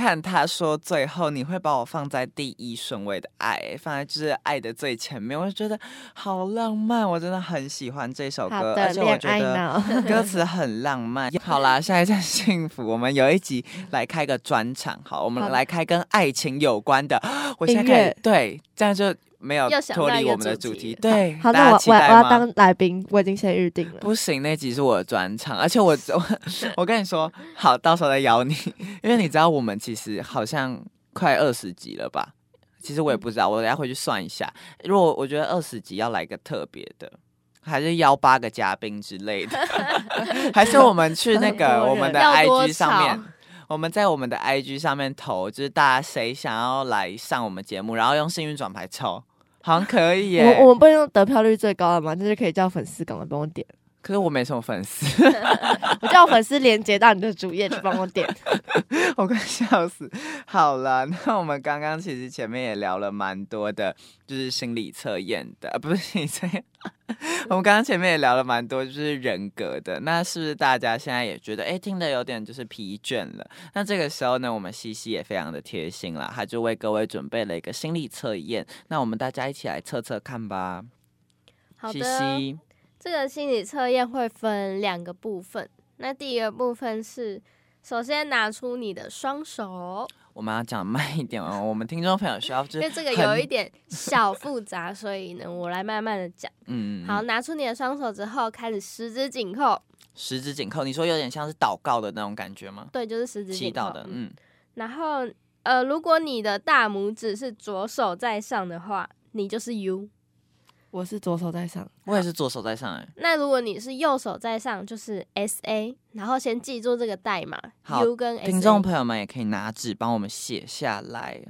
看他说最后你会把我放在第一顺位的爱，放在就是爱的最前面，我就觉得好浪漫，我真的很喜欢这首歌，而且我觉得。<laughs> 歌词很浪漫。好啦，下一站幸福，我们有一集来开个专场，好，我们来开跟爱情有关的。我现在音开始对，这样就没有脱离我们的主题。对，好，大那我我？要当来宾，我已经先预定了。不行，那集是我的专场，<laughs> 而且我我我跟你说，好，到时候再邀你，<laughs> 因为你知道我们其实好像快二十集了吧？其实我也不知道，我等下回去算一下。如果我觉得二十集要来个特别的，还是邀八个嘉宾之类的，<laughs> 还是我们去那个我们的 IG 上面。我们在我们的 IG 上面投，就是大家谁想要来上我们节目，然后用幸运转牌抽，好像可以耶。我我们不能用得票率最高的吗？就是可以叫粉丝赶快帮我点，可是我没什么粉丝，<laughs> 我叫粉丝连接到你的主页去帮我点。<laughs> 我快笑死。好了，那我们刚刚其实前面也聊了蛮多的，就是心理测验的，啊，不是心理测验。<laughs> 我们刚刚前面也聊了蛮多，就是人格的。那是不是大家现在也觉得，哎，听的有点就是疲倦了？那这个时候呢，我们西西也非常的贴心了，他就为各位准备了一个心理测验。那我们大家一起来测测看吧。西好的，西，这个心理测验会分两个部分。那第一个部分是，首先拿出你的双手，我们要讲慢一点哦，我们听众朋友需要就是因为这个有一点小复杂，所以呢，我来慢慢的讲。嗯，嗯好，嗯拿出你的双手之后，开始十指紧扣，十指紧扣，你说有点像是祷告的那种感觉吗？对，就是十指紧扣祈祷的，。嗯，然后，呃，如果你的大拇指是左手在上的话，你就是 U。我是左手在上，我也是左手在上哎、那如果你是右手在上，就是 S A，然后先记住这个代码好 U 跟。听众朋友们也可以拿纸帮我们写下来，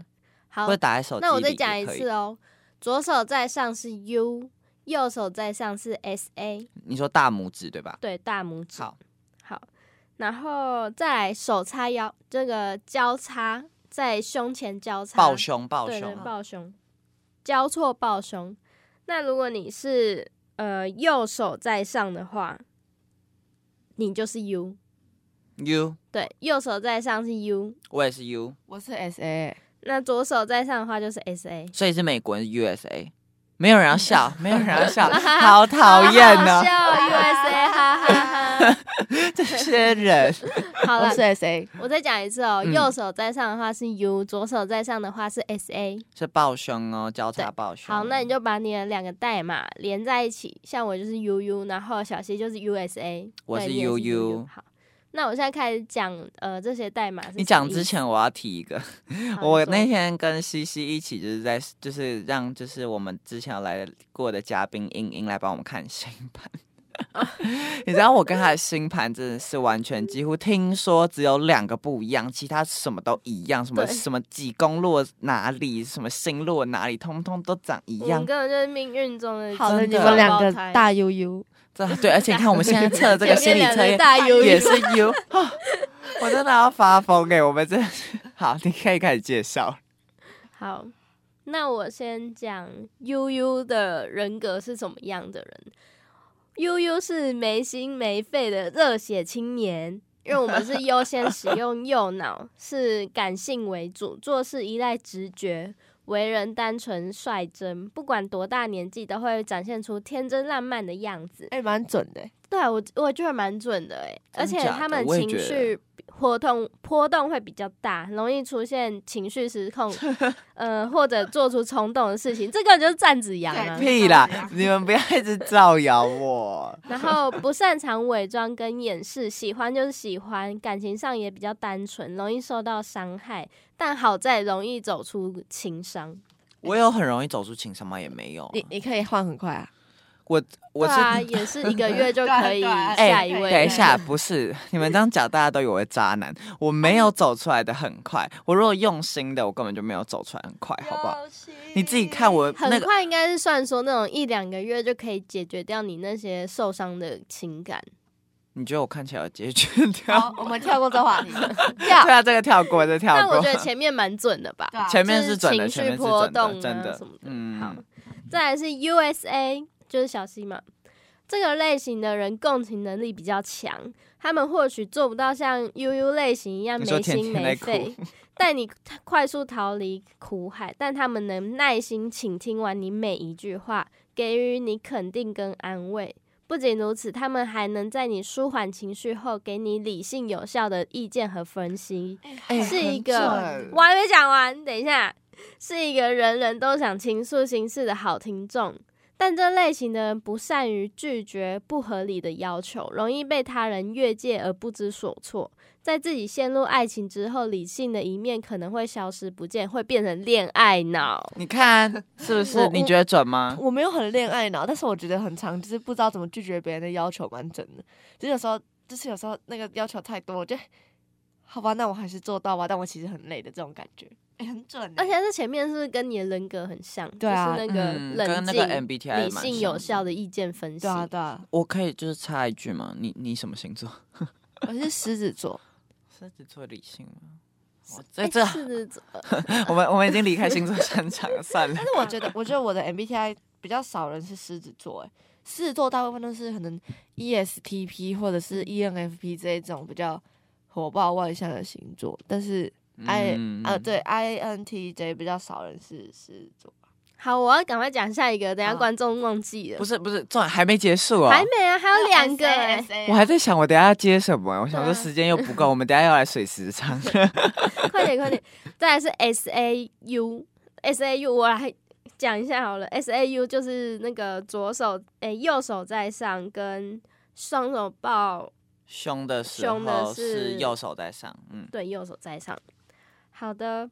好或者，打在手机那我再也讲一次哦，左手在上是 U，右手在上是 S A，你说大拇指对吧？对，大拇指。好，好，然后再来手叉腰，这个交叉在胸前交叉，抱胸，抱胸，抱胸，交错抱胸。那如果你是呃右手在上的话，你就是 U，U，对，右手在上是 U，我也是 U，我是 S A，那左手在上的话就是 S A。所以是美国人是 USA，没有人要笑，没有人要笑，<laughs> <laughs> 好讨厌好呢，笑 USA，哈哈哈。<laughs> 这些人。好了我是，S A，我再讲一次哦，嗯右手在上的话是 U，左手在上的话是 S A。是抱胸哦，交叉对抱胸。好，那你就把你的两个代码连在一起，像我就是 U U，然后小溪就是 U S A，我是 UU 好，那我现在开始讲呃这些代码是你什么意思，讲之前，我要提一个，好 <laughs> 你说我那天跟西西一起，就是在就是让就是我们之前有来过的嘉宾英英来帮我们看星盘。<laughs> 你知道我跟他的星盘真的是完全几乎听说只有两个不一样，其他什么都一样，什么什么几宫落哪里，什么星落哪里，通通都长一样我们。根本就是命运中的好的，你们两个大悠悠这对，而且你看我们现在测的这 <laughs> 个心理测验也是 U，啊 <laughs> 我真的要发疯哎、我们真的是好，你可以开始介绍。好，那我先讲悠悠的人格是什么样的人。悠悠是没心没肺的热血青年，因为我们是优先使用右脑，是感性为主，做事依赖直觉，为人单纯率真，不管多大年纪都会展现出天真烂漫的样子。哎，蛮准的。对啊我我觉得蛮准的哎，而且他们情绪波动波动会比较大，容易出现情绪失控，<laughs> 呃，或者做出冲动的事情，这个就是站子羊啊。屁啦！你们不要一直造谣我。<laughs> 然后不擅长伪装跟掩饰，喜欢就是喜欢，感情上也比较单纯，容易受到伤害，但好在容易走出情伤。我有很容易走出情伤吗？也没有啊。你你可以换很快啊，我我是啊，也是一个月就可以 <laughs> 下一位。等一下，不是你们这样讲，大家都以为渣男。我没有走出来的很快，我如果用心的，我根本就没有走出来很快，好不好？你自己看我那个，很快应该是算说那种一两个月就可以解决掉你那些受伤的情感。你觉得我看起来有解决掉？好，我们跳过这话题，<laughs> 对跳。啊，这个跳过，这跳过。但我觉得前面蛮准的吧，对啊前面是准的，情绪前面是准的，波动啊真的什么的。嗯，好，再来是 USA，就是小 C 嘛。这个类型的人共情能力比较强，他们或许做不到像悠悠类型一样没心没肺，<laughs> 带你快速逃离苦海，但他们能耐心倾听完你每一句话，给予你肯定跟安慰。不仅如此，他们还能在你舒缓情绪后，给你理性有效的意见和分析。哎是一个我还没讲完，等一下，是一个人人都想倾诉心事的好听众。但这类型的人不善于拒绝不合理的要求，容易被他人越界而不知所措。在自己陷入爱情之后，理性的一面可能会消失不见，会变成恋爱脑。你看是不是？你觉得准吗？我没有很恋爱脑，但是我觉得很长，就是不知道怎么拒绝别人的要求，蛮准的。就有时候，就是有时候那个要求太多，我就好吧，那我还是做到吧。但我其实很累的这种感觉，哎、很准欸、而且是前面是不是跟你的人格很像？对啊就是那个嗯冷静、跟那个 MBTI 理性有效的意见分析。对啊，对啊，我可以就是插一句吗？你你什么星座？我是狮子座，<laughs> 狮子座理性吗？我在哎这，狮子座 <laughs> 我们我们已经离开星座战场了，算了但。是我觉得，我觉得我的 MBTI 比较少人是狮子座，哎，狮子座大部分都是可能 E ESTP 或者是 E ENFP 这一种比较火爆外向的星座，但是 I 嗯啊对 INTJ 比较少人是狮子座。好，我要赶快讲下一个，等下观众忘记了不。是不是，重点还没结束哦。还没啊，还有两个我还在想，我等下要接什么？我想说时间又不够，我们等下要来水时长。<laughs> 快点快点，再来是 S A U S A U，我来讲一下好了。S A U 就是那个左手诶、右手在上，跟双手抱胸的时凶的候是是右手在上，嗯，对，右手在上。好的，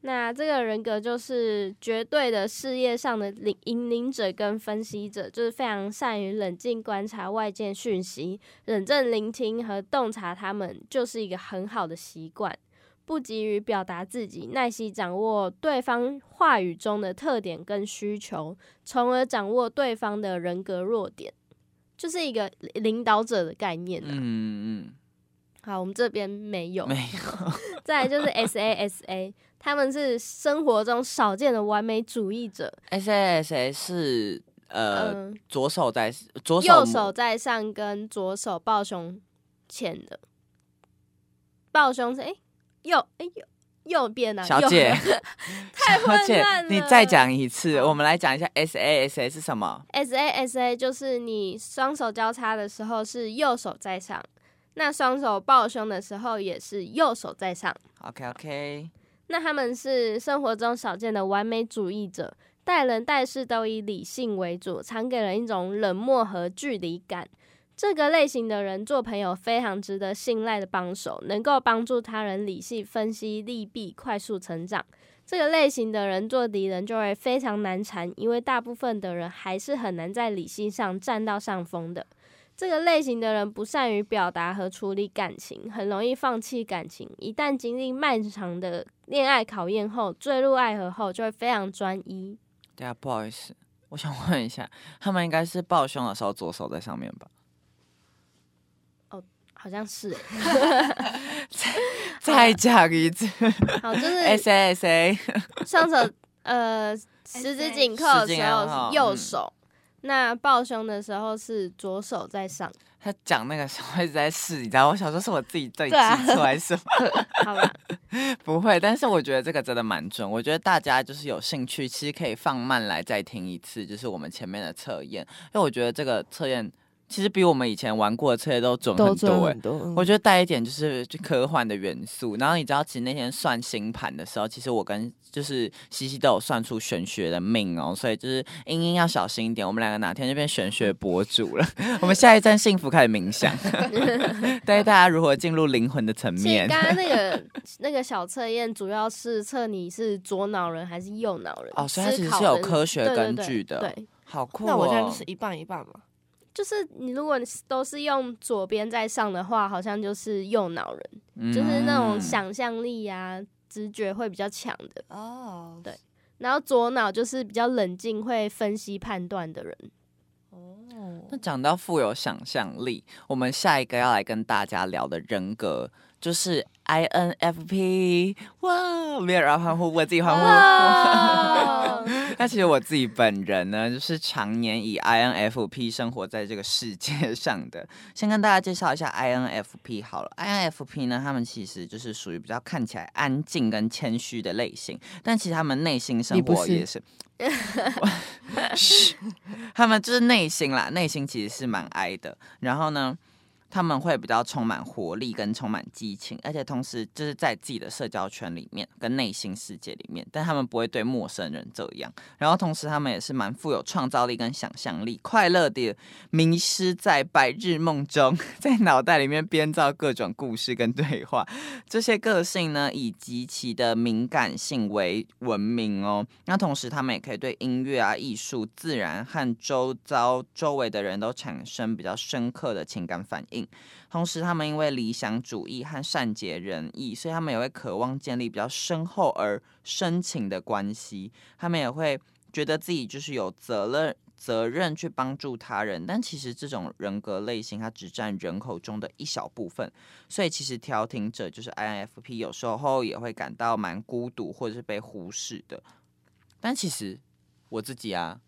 那这个人格就是绝对的事业上的领引领者跟分析者，就是非常善于冷静观察外界讯息，认真聆听和洞察他们，就是一个很好的习惯。不急于表达自己，耐心掌握对方话语中的特点跟需求，从而掌握对方的人格弱点，就是一个领导者的概念啊。嗯好，我们这边没有嗯，，没有，<laughs> 再来就是 S A S A，他们是生活中少见的完美主义者，S A S A 是呃嗯、左手在左手右手在上跟左手抱胸前的，抱胸是哎、右哎、右右边啊，小姐，<laughs> 太混小姐乱，了你再讲一次，我们来讲一下 S A S A 是什么？S A S A 就是你双手交叉的时候是右手在上，那双手抱胸的时候也是右手在上。OK OK，那他们是生活中少见的完美主义者，待人待事都以理性为主，常给人一种冷漠和距离感。这个类型的人做朋友非常值得信赖的帮手，能够帮助他人理性分析利弊，快速成长。这个类型的人做敌人就会非常难缠，因为大部分的人还是很难在理性上占到上风的。这个类型的人不善于表达和处理感情，很容易放弃感情。一旦经历漫长的恋爱考验后，坠入爱河后，就会非常专一。对啊，不好意思，我想问一下，他们应该是抱胸的时候左手在上面吧？哦好像是欸，<laughs> 再讲一次好，就是，<laughs> S A S A，双手呃十指紧扣的时候右嗯手，那抱胸的时候是左手在上。他讲那个时候一直在试，你知道，我想说是我自己对记错还是什么？<laughs> 好吧，<laughs> 不会，但是我觉得这个真的蛮准。我觉得大家就是有兴趣，其实可以放慢来再听一次，就是我们前面的测验，因为我觉得这个测验其实比我们以前玩过的测验都准很多哎、准很多。嗯我觉得带一点就是科幻的元素，然后你知道，其实那天算星盘的时候，其实我跟就是西西都有算出玄学的命哦，所以就是英英要小心一点，我们两个哪天就变玄学博主了。我们下一站幸福开始冥想，<laughs> <laughs> 带大家如何进入灵魂的层面。刚刚那 <laughs> 个那个小测验主要是测你是左脑人还是右脑人。哦所以它其实是有科学根据的对，好酷、哦！那我现在就是一半一半嘛。就是你如果你都是用左边在上的话，好像就是右脑人，嗯就是那种想象力呀、直觉会比较强的。哦，对然后左脑就是比较冷静，会分析判断的人。哦，那讲到富有想象力，我们下一个要来跟大家聊的人格就是 INFP。哇，没有人要欢呼，我自己欢呼。哇那其实我自己本人呢，就是常年以 INFP 生活在这个世界上的。<laughs> 先跟大家介绍一下 INFP 好了，INFP 呢，他们其实就是属于比较看起来安静跟谦虚的类型，但其实他们内心生活也是。<laughs> 嘘他们就是内心啦，内心其实是蛮哀的。然后呢，他们会比较充满活力跟充满激情，而且同时就是在自己的社交圈里面跟内心世界里面，但他们不会对陌生人这样。然后同时他们也是蛮富有创造力跟想象力，快乐的迷失在白日梦中，<laughs> 在脑袋里面编造各种故事跟对话。这些个性呢，以极其的敏感性为闻名哦。那同时，他们也可以对音乐啊、艺术、自然和周遭周围的人都产生比较深刻的情感反应。同时，他们因为理想主义和善解人意，所以他们也会渴望建立比较深厚而深情的关系。他们也会觉得自己就是有责任。责任去帮助他人，但其实这种人格类型它只占人口中的一小部分，所以其实调停者就是 INFP，有时候也会感到蛮孤独或者是被忽视的。但其实我自己啊，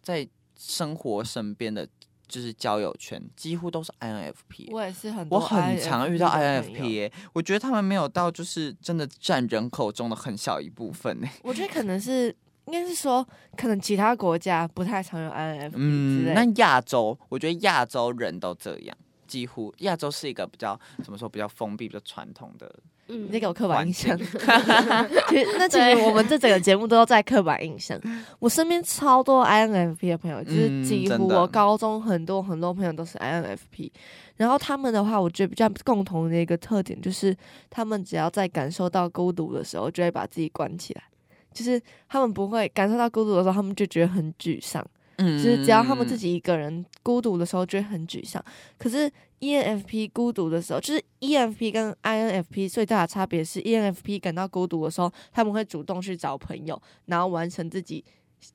在生活身边的就是交友圈几乎都是 INFP，我也是很我很常遇到 INFP 的朋 INFP 友耶、我觉得他们没有到就是真的占人口中的很小一部分呢。我觉得可能是应该是说，可能其他国家不太常用 INFP 嗯，那亚洲，我觉得亚洲人都这样，几乎亚洲是一个比较怎么说比较封闭、比较传统的。嗯你在给我刻板印象。环 <laughs> 其实那其实我们这整个节目都在刻板印象。我身边超多 INFP 的朋友，就是嗯几乎我高中很多很多朋友都是 INFP。然后他们的话，我觉得比较共同的一个特点就是，他们只要在感受到孤独的时候，就会把自己关起来。就是他们不会感受到孤独的时候，他们就觉得很沮丧。嗯就是只要他们自己一个人孤独的时候，就会很沮丧。可是 ENFP 孤独的时候，就是 ENFP 跟 INFP 最大的差别是，ENFP 感到孤独的时候，他们会主动去找朋友，然后完成自己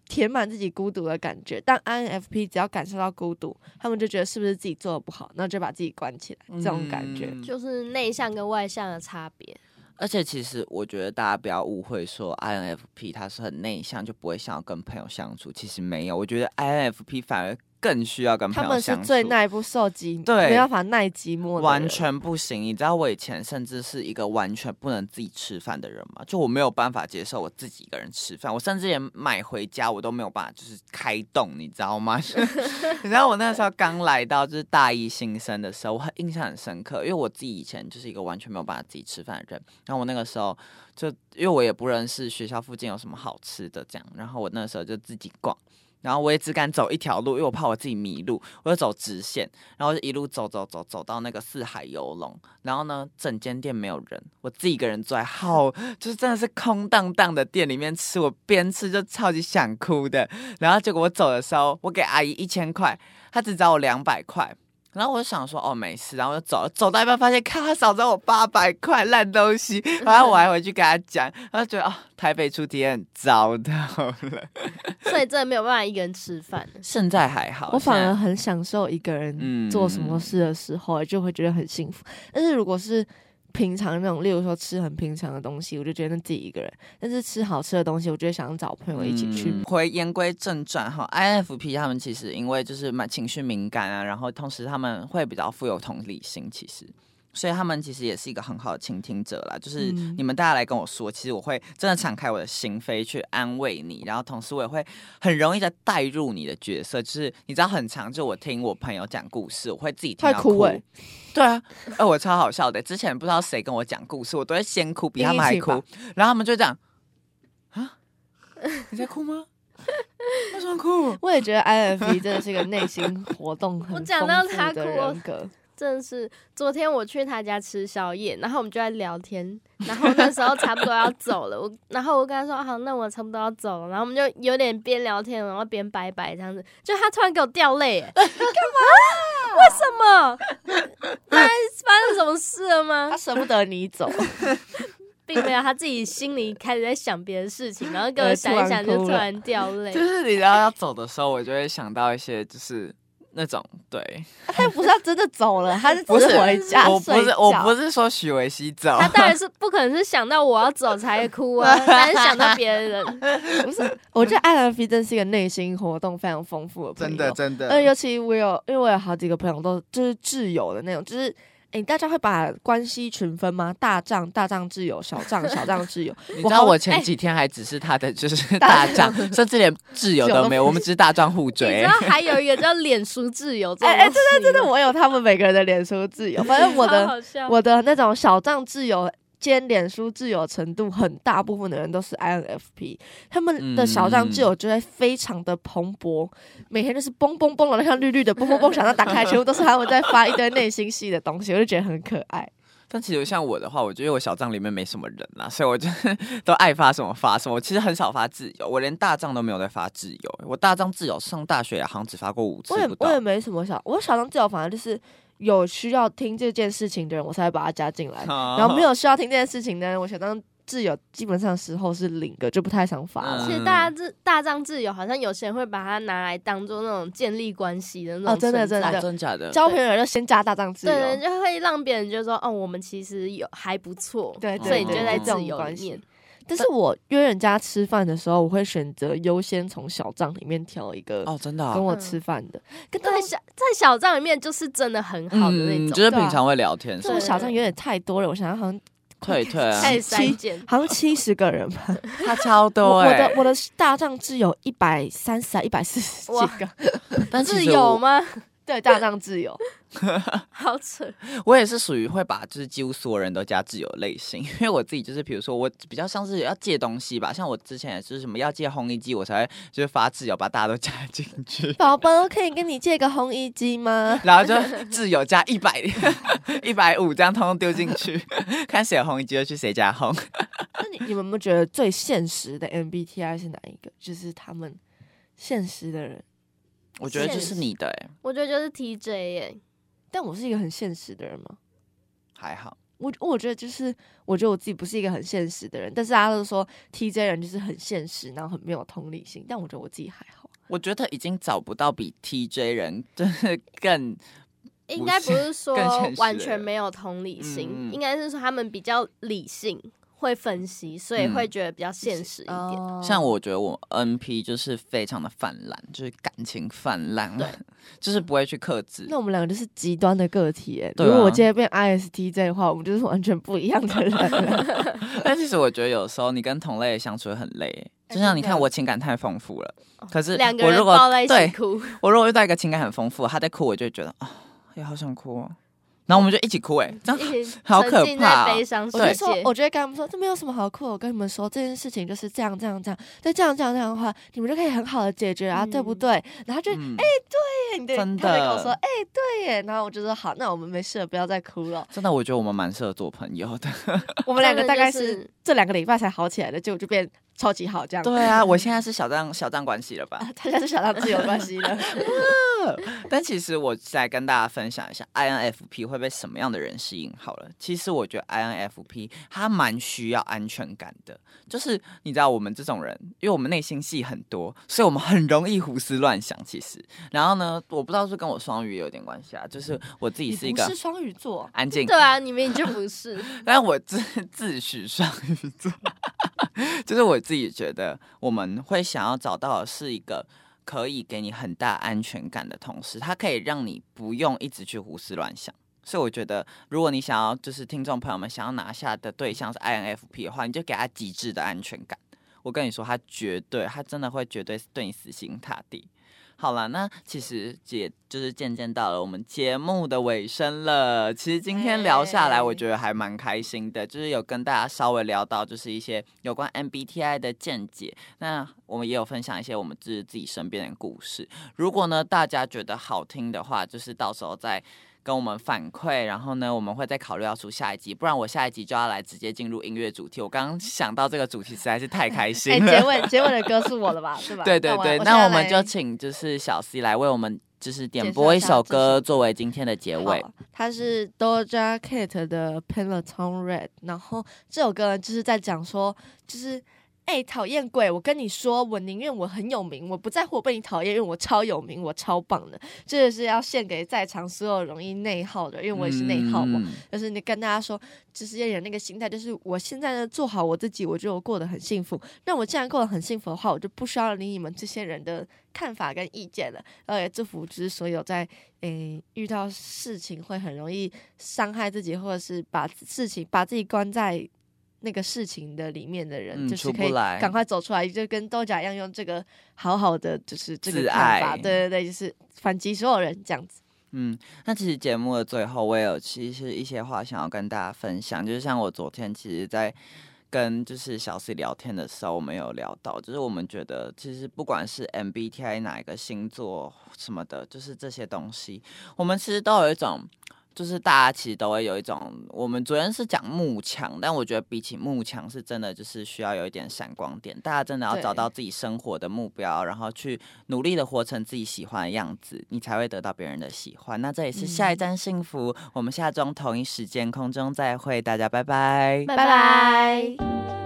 填满自己孤独的感觉。但 INFP 只要感受到孤独，他们就觉得是不是自己做的不好，然后就把自己关起来，这种感觉。嗯就是内向跟外向的差别。而且其实我觉得大家不要误会说 INFP 他是很内向，就不会想要跟朋友相处。其实没有，我觉得 INFP 反而更需要跟他们是朋友相处。最耐不受寂，对没办法耐寂寞的人，完全不行。你知道我以前甚至是一个完全不能自己吃饭的人吗？就我没有办法接受我自己一个人吃饭，我甚至连买回家我都没有办法，就是开动，你知道吗？<laughs> 你知道我那时候刚来到就是大一新生的时候，我很印象很深刻，因为我自己以前就是一个完全没有办法自己吃饭的人。然后我那个时候就因为我也不认识学校附近有什么好吃的这样，然后我那时候就自己逛。然后我也只敢走一条路，因为我怕我自己迷路，我就走直线，然后就一路走走走走到那个四海游龙，然后呢，整间店没有人，我自己一个人坐在好，就是真的是空荡荡的店里面吃，我边吃就超级想哭的。然后结果我走的时候，我给阿姨一千块，她只找我两百块。然后我就想说，哦，没事，然后我就走了，走到一半发现，看他少找我八百块烂东西，<laughs> 然后我还回去跟他讲，然后觉得哦，台北出体验很糟透了。所以真的没有办法一个人吃饭。现在还好，我反而很享受一个人嗯做什么事的时候，就会觉得很幸福。但是如果是平常那种，例如说吃很平常的东西，我就觉得自己一个人；但是吃好吃的东西，我就会想找朋友一起去。嗯回言归正传哈，INFP 他们其实因为就是蛮情绪敏感啊，然后同时他们会比较富有同理心，其实。所以他们其实也是一个很好的倾听者啦，就是嗯你们大家来跟我说，其实我会真的敞开我的心扉去安慰你，然后同时我也会很容易的带入你的角色，就是你知道很长，就我听我朋友讲故事，我会自己听到哭。会哭欸对啊，哎，我超好笑的。之前不知道谁跟我讲故事，我都会先哭，比他们还哭然后他们就这样啊，你在哭吗？为什么哭？<laughs> 我也觉得 INFP 真的是一个内心活动很我讲到丰富的他哭人格。真的是，昨天我去他家吃宵夜，然后我们就在聊天，然后那时候差不多要走了，我然后我跟他说好，那我差不多要走。了，然后我们就有点边聊天，然后边拜拜这样子，就他突然给我掉泪，哎，干嘛？为什么？发发生什么事？了吗他？舍不得你走，并没有，他自己心里开始在想别的事？情，然后给我呃想一想，就突然掉泪就。是你知道要走的时候，我就会想到一些，就是那种，对，他又不是要真的走了，他是 <laughs> 只是回家我不。是我不是说许维熙走，他当然是不可能是想到我要走才哭啊，<laughs> 当然是想到别人。<laughs> 不是，我觉得 INFP 真是一个内心活动非常丰富的朋友，真的真的，呃，尤其我有，因为我有好几个朋友都就是挚友的那种，就是。诶，大家会把关系群分吗？大仗、大仗挚友，小仗、小仗挚友。<laughs> 你知道我前几天还只是他的就是大仗，甚至连挚友都没有，我们只是大仗互你追知。道还有一个叫脸书挚友 <laughs> 这种哎真的真的，我有他们每个人的脸书挚友，反正我的我的那种小账挚友兼脸书自由程度，很大部分的人都是 INFP，他们的小账自由就会非常的蓬勃，每天就是嘣嘣嘣的，像绿绿的嘣嘣嘣，想要打开，全部都是他们在发一堆内心戏的东西，我就觉得很可爱。但其实像我的话，我觉得我小账里面没什么人啦，所以我就 <laughs> 都爱发什么发什么。我其实很少发自由，我连大账都没有在发自由。我大账自由上大学好像只发过五次我也我也。没什么小，我小账自由反而就是有需要听这件事情的人，我才会把他加进来。然然后没有需要听这件事情的人，我想当挚友基本上时候是零个，就不太想发了。其实大家这大张挚友，好像有些人会把它拿来当做那种建立关系的那种哦真的真的假的？交朋友就先加大张挚友，对，就会让别人觉得说，哦，我们其实有还不错，对所以你就在这自由种关系里面。。但是我约人家吃饭的时候，我会选择优先从小账里面挑一个哦，真的啊、跟我吃饭的，跟在小在小账里面，就是真的很好的那嗯，种，就是平常会聊天，这种小账有点太多了，我想想好像退退啊，开始减。好像七十个人吧。<laughs> 他超我多我哎、的我的大账只有一百三十啊，一百四十哇几个。但其自实我由吗？对，大账自由。<laughs> 好扯，我也是属于会把就是几乎所有人都加自由类型，<laughs> 因为我自己就是比如说我比较像是要借东西吧，像我之前也是什么要借烘衣机，我才会就是发自由把大家都加进去。宝宝，可以跟你借个烘衣机吗？<laughs> 然后就自由加一百一百五这样通通丢进去，看谁有烘衣机就去谁家烘。那你你们有没有觉得最现实的 MBTI 是哪一个？就是他们现实的人。我觉得就是你的哎、我觉得就是 TJ 耶，但我是一个很现实的人吗？还好。我我觉得就是，我觉得我自己不是一个很现实的人，但是大家都说 TJ 人就是很现实，然后很没有同理心，但我觉得我自己还好。我觉得已经找不到比 TJ 人就是更应该不是说完全没有同理心，应该是说他们比较理性，会分析，所以嗯会觉得比较现实一点。哦像我觉得我 NP 就是非常的泛滥，就是感情泛滥，<laughs> 就是不会去克制。那我们两个就是极端的个体哎、如果我今天变 ISTJ 的话，我们就是完全不一样的人了。<laughs> 但其实我觉得有时候你跟同类的相处会很累，就像你看我情感太丰富了，可是两个人我如果抱在一起对哭，我如果遇到一个情感很丰富，他在哭，我就会觉得啊，也好想哭哦。然后我们就一起哭，哎，<laughs> 好可怕哦在悲伤世我就说，。我就会跟他们说，这没有什么好哭的。我跟你们说，这件事情就是这样这样这样，再这样这样这样的话，你们就可以很好的解决啊，嗯对不对？然后他就嗯，对，对，真他们跟我的说，哎、对耶。然后我就说好，那我们没事了，不要再哭了。真的，我觉得我们蛮适合做朋友的。<laughs> 我们两个大概是这两个礼拜才好起来的，结果就变超级好这样。对啊，我现在是小账小账关系了吧？大家是小账自由关系了。<laughs> 但其实我再跟大家分享一下，INFP 会被什么样的人吸引？好了，其实我觉得 INFP 他蛮需要安全感的，就是你知道我们这种人，因为我们内心戏很多，所以我们很容易胡思乱想。其实，然后呢，我不知道是跟我双鱼有点关系啊，就是我自己是一个是双鱼座，安静，对啊，你明明就不是，<laughs> 但我自自诩双鱼座，<laughs> 就是我自己觉得我们会想要找到的是一个可以给你很大安全感的同时，它可以让你不用一直去胡思乱想。所以我觉得，如果你想要就是听众朋友们想要拿下的对象是 INFP 的话，你就给他极致的安全感。我跟你说，他绝对，他真的会绝对对你死心塌地。好了，那其实也就是渐渐到了我们节目的尾声了。其实今天聊下来，我觉得还蛮开心的，就是有跟大家稍微聊到就是一些有关 MBTI 的见解。那我们也有分享一些我们自自己身边的故事。如果呢大家觉得好听的话，就是到时候再。跟我们反馈，然后呢，我们会再考虑要出下一集，不然我下一集就要来直接进入音乐主题。我刚刚想到这个主题实在是太开心哎、了。结尾结尾的歌是我的吧？对吧？<laughs> 对对对，那那我们就请就是小 C 来为我们就是点播一首歌作为今天的结尾。它是 Doja Cat 的 Peloton Red，然后这首歌呢就是在讲说，就是哎、讨厌鬼！我跟你说，我宁愿我很有名，我不在乎我被你讨厌，因为我超有名，我超棒的。这个是要献给在场所有容易内耗的，因为我也是内耗嘛。嗯就是你跟大家说，就是要有那个心态，就是我现在呢做好我自己，我觉得我过得很幸福。那我既然过得很幸福的话，我就不需要理你们这些人的看法跟意见了。呃，也祝福就是所有在诶、遇到事情会很容易伤害自己，或者是把事情把自己关在那个事情的里面的人，嗯就是可以赶快走出来，就跟豆荚一样，用这个好好的就是这个自看法，爱对对对，就是反击所有人这样子。嗯，那其实节目的最后，我也有其实一些话想要跟大家分享，就是像我昨天其实，在跟就是小 C 聊天的时候，我们有聊到，就是我们觉得其实不管是 MBTI 哪一个星座什么的，就是这些东西，我们其实都有一种。就是大家其实都会有一种，我们昨天是讲幕墙，但我觉得比起幕墙，是真的就是需要有一点闪光点，大家真的要找到自己生活的目标，然后去努力的活成自己喜欢的样子，你才会得到别人的喜欢。那这也是下一站幸福，我们下周同一时间空中再会，大家拜拜。拜拜拜。拜。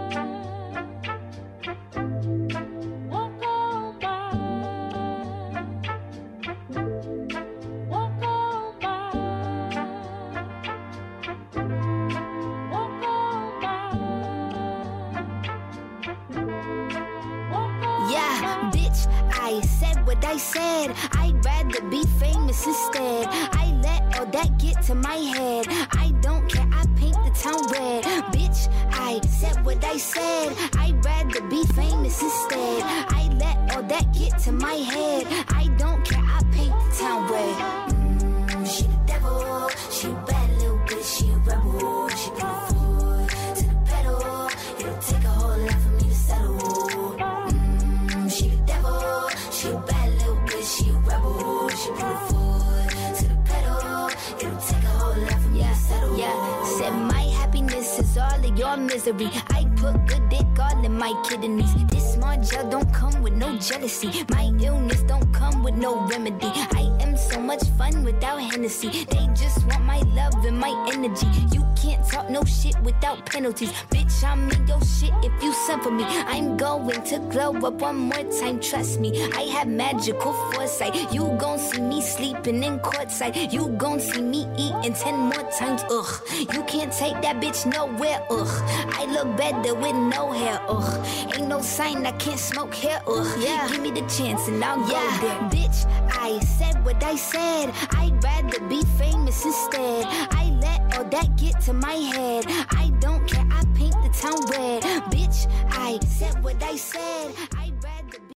Instead. I let all that get to my head. Misery. I put good dick all in my kidneys. This small gel don't come with no jealousy. My illness don't come with no remedy. I am so much fun without Hennessy. They just want my love and my energy. You talk no shit without penalties. Bitch, I'm in your shit if you send for me. I'm going to glow up one more time, trust me. I have magical foresight. You gon' see me sleeping in courtside. You gon' see me eating ten more times, ugh. You can't take that bitch nowhere, ugh. I look better with no hair, ugh. Ain't no sign I can't smoke hair, ugh. Yeah. Give me the chance and I'll go there. Bitch, I said what I said. I'd rather be famous instead. I let that get to my head. I don't care, I paint the town red. Bitch, I said what I said. I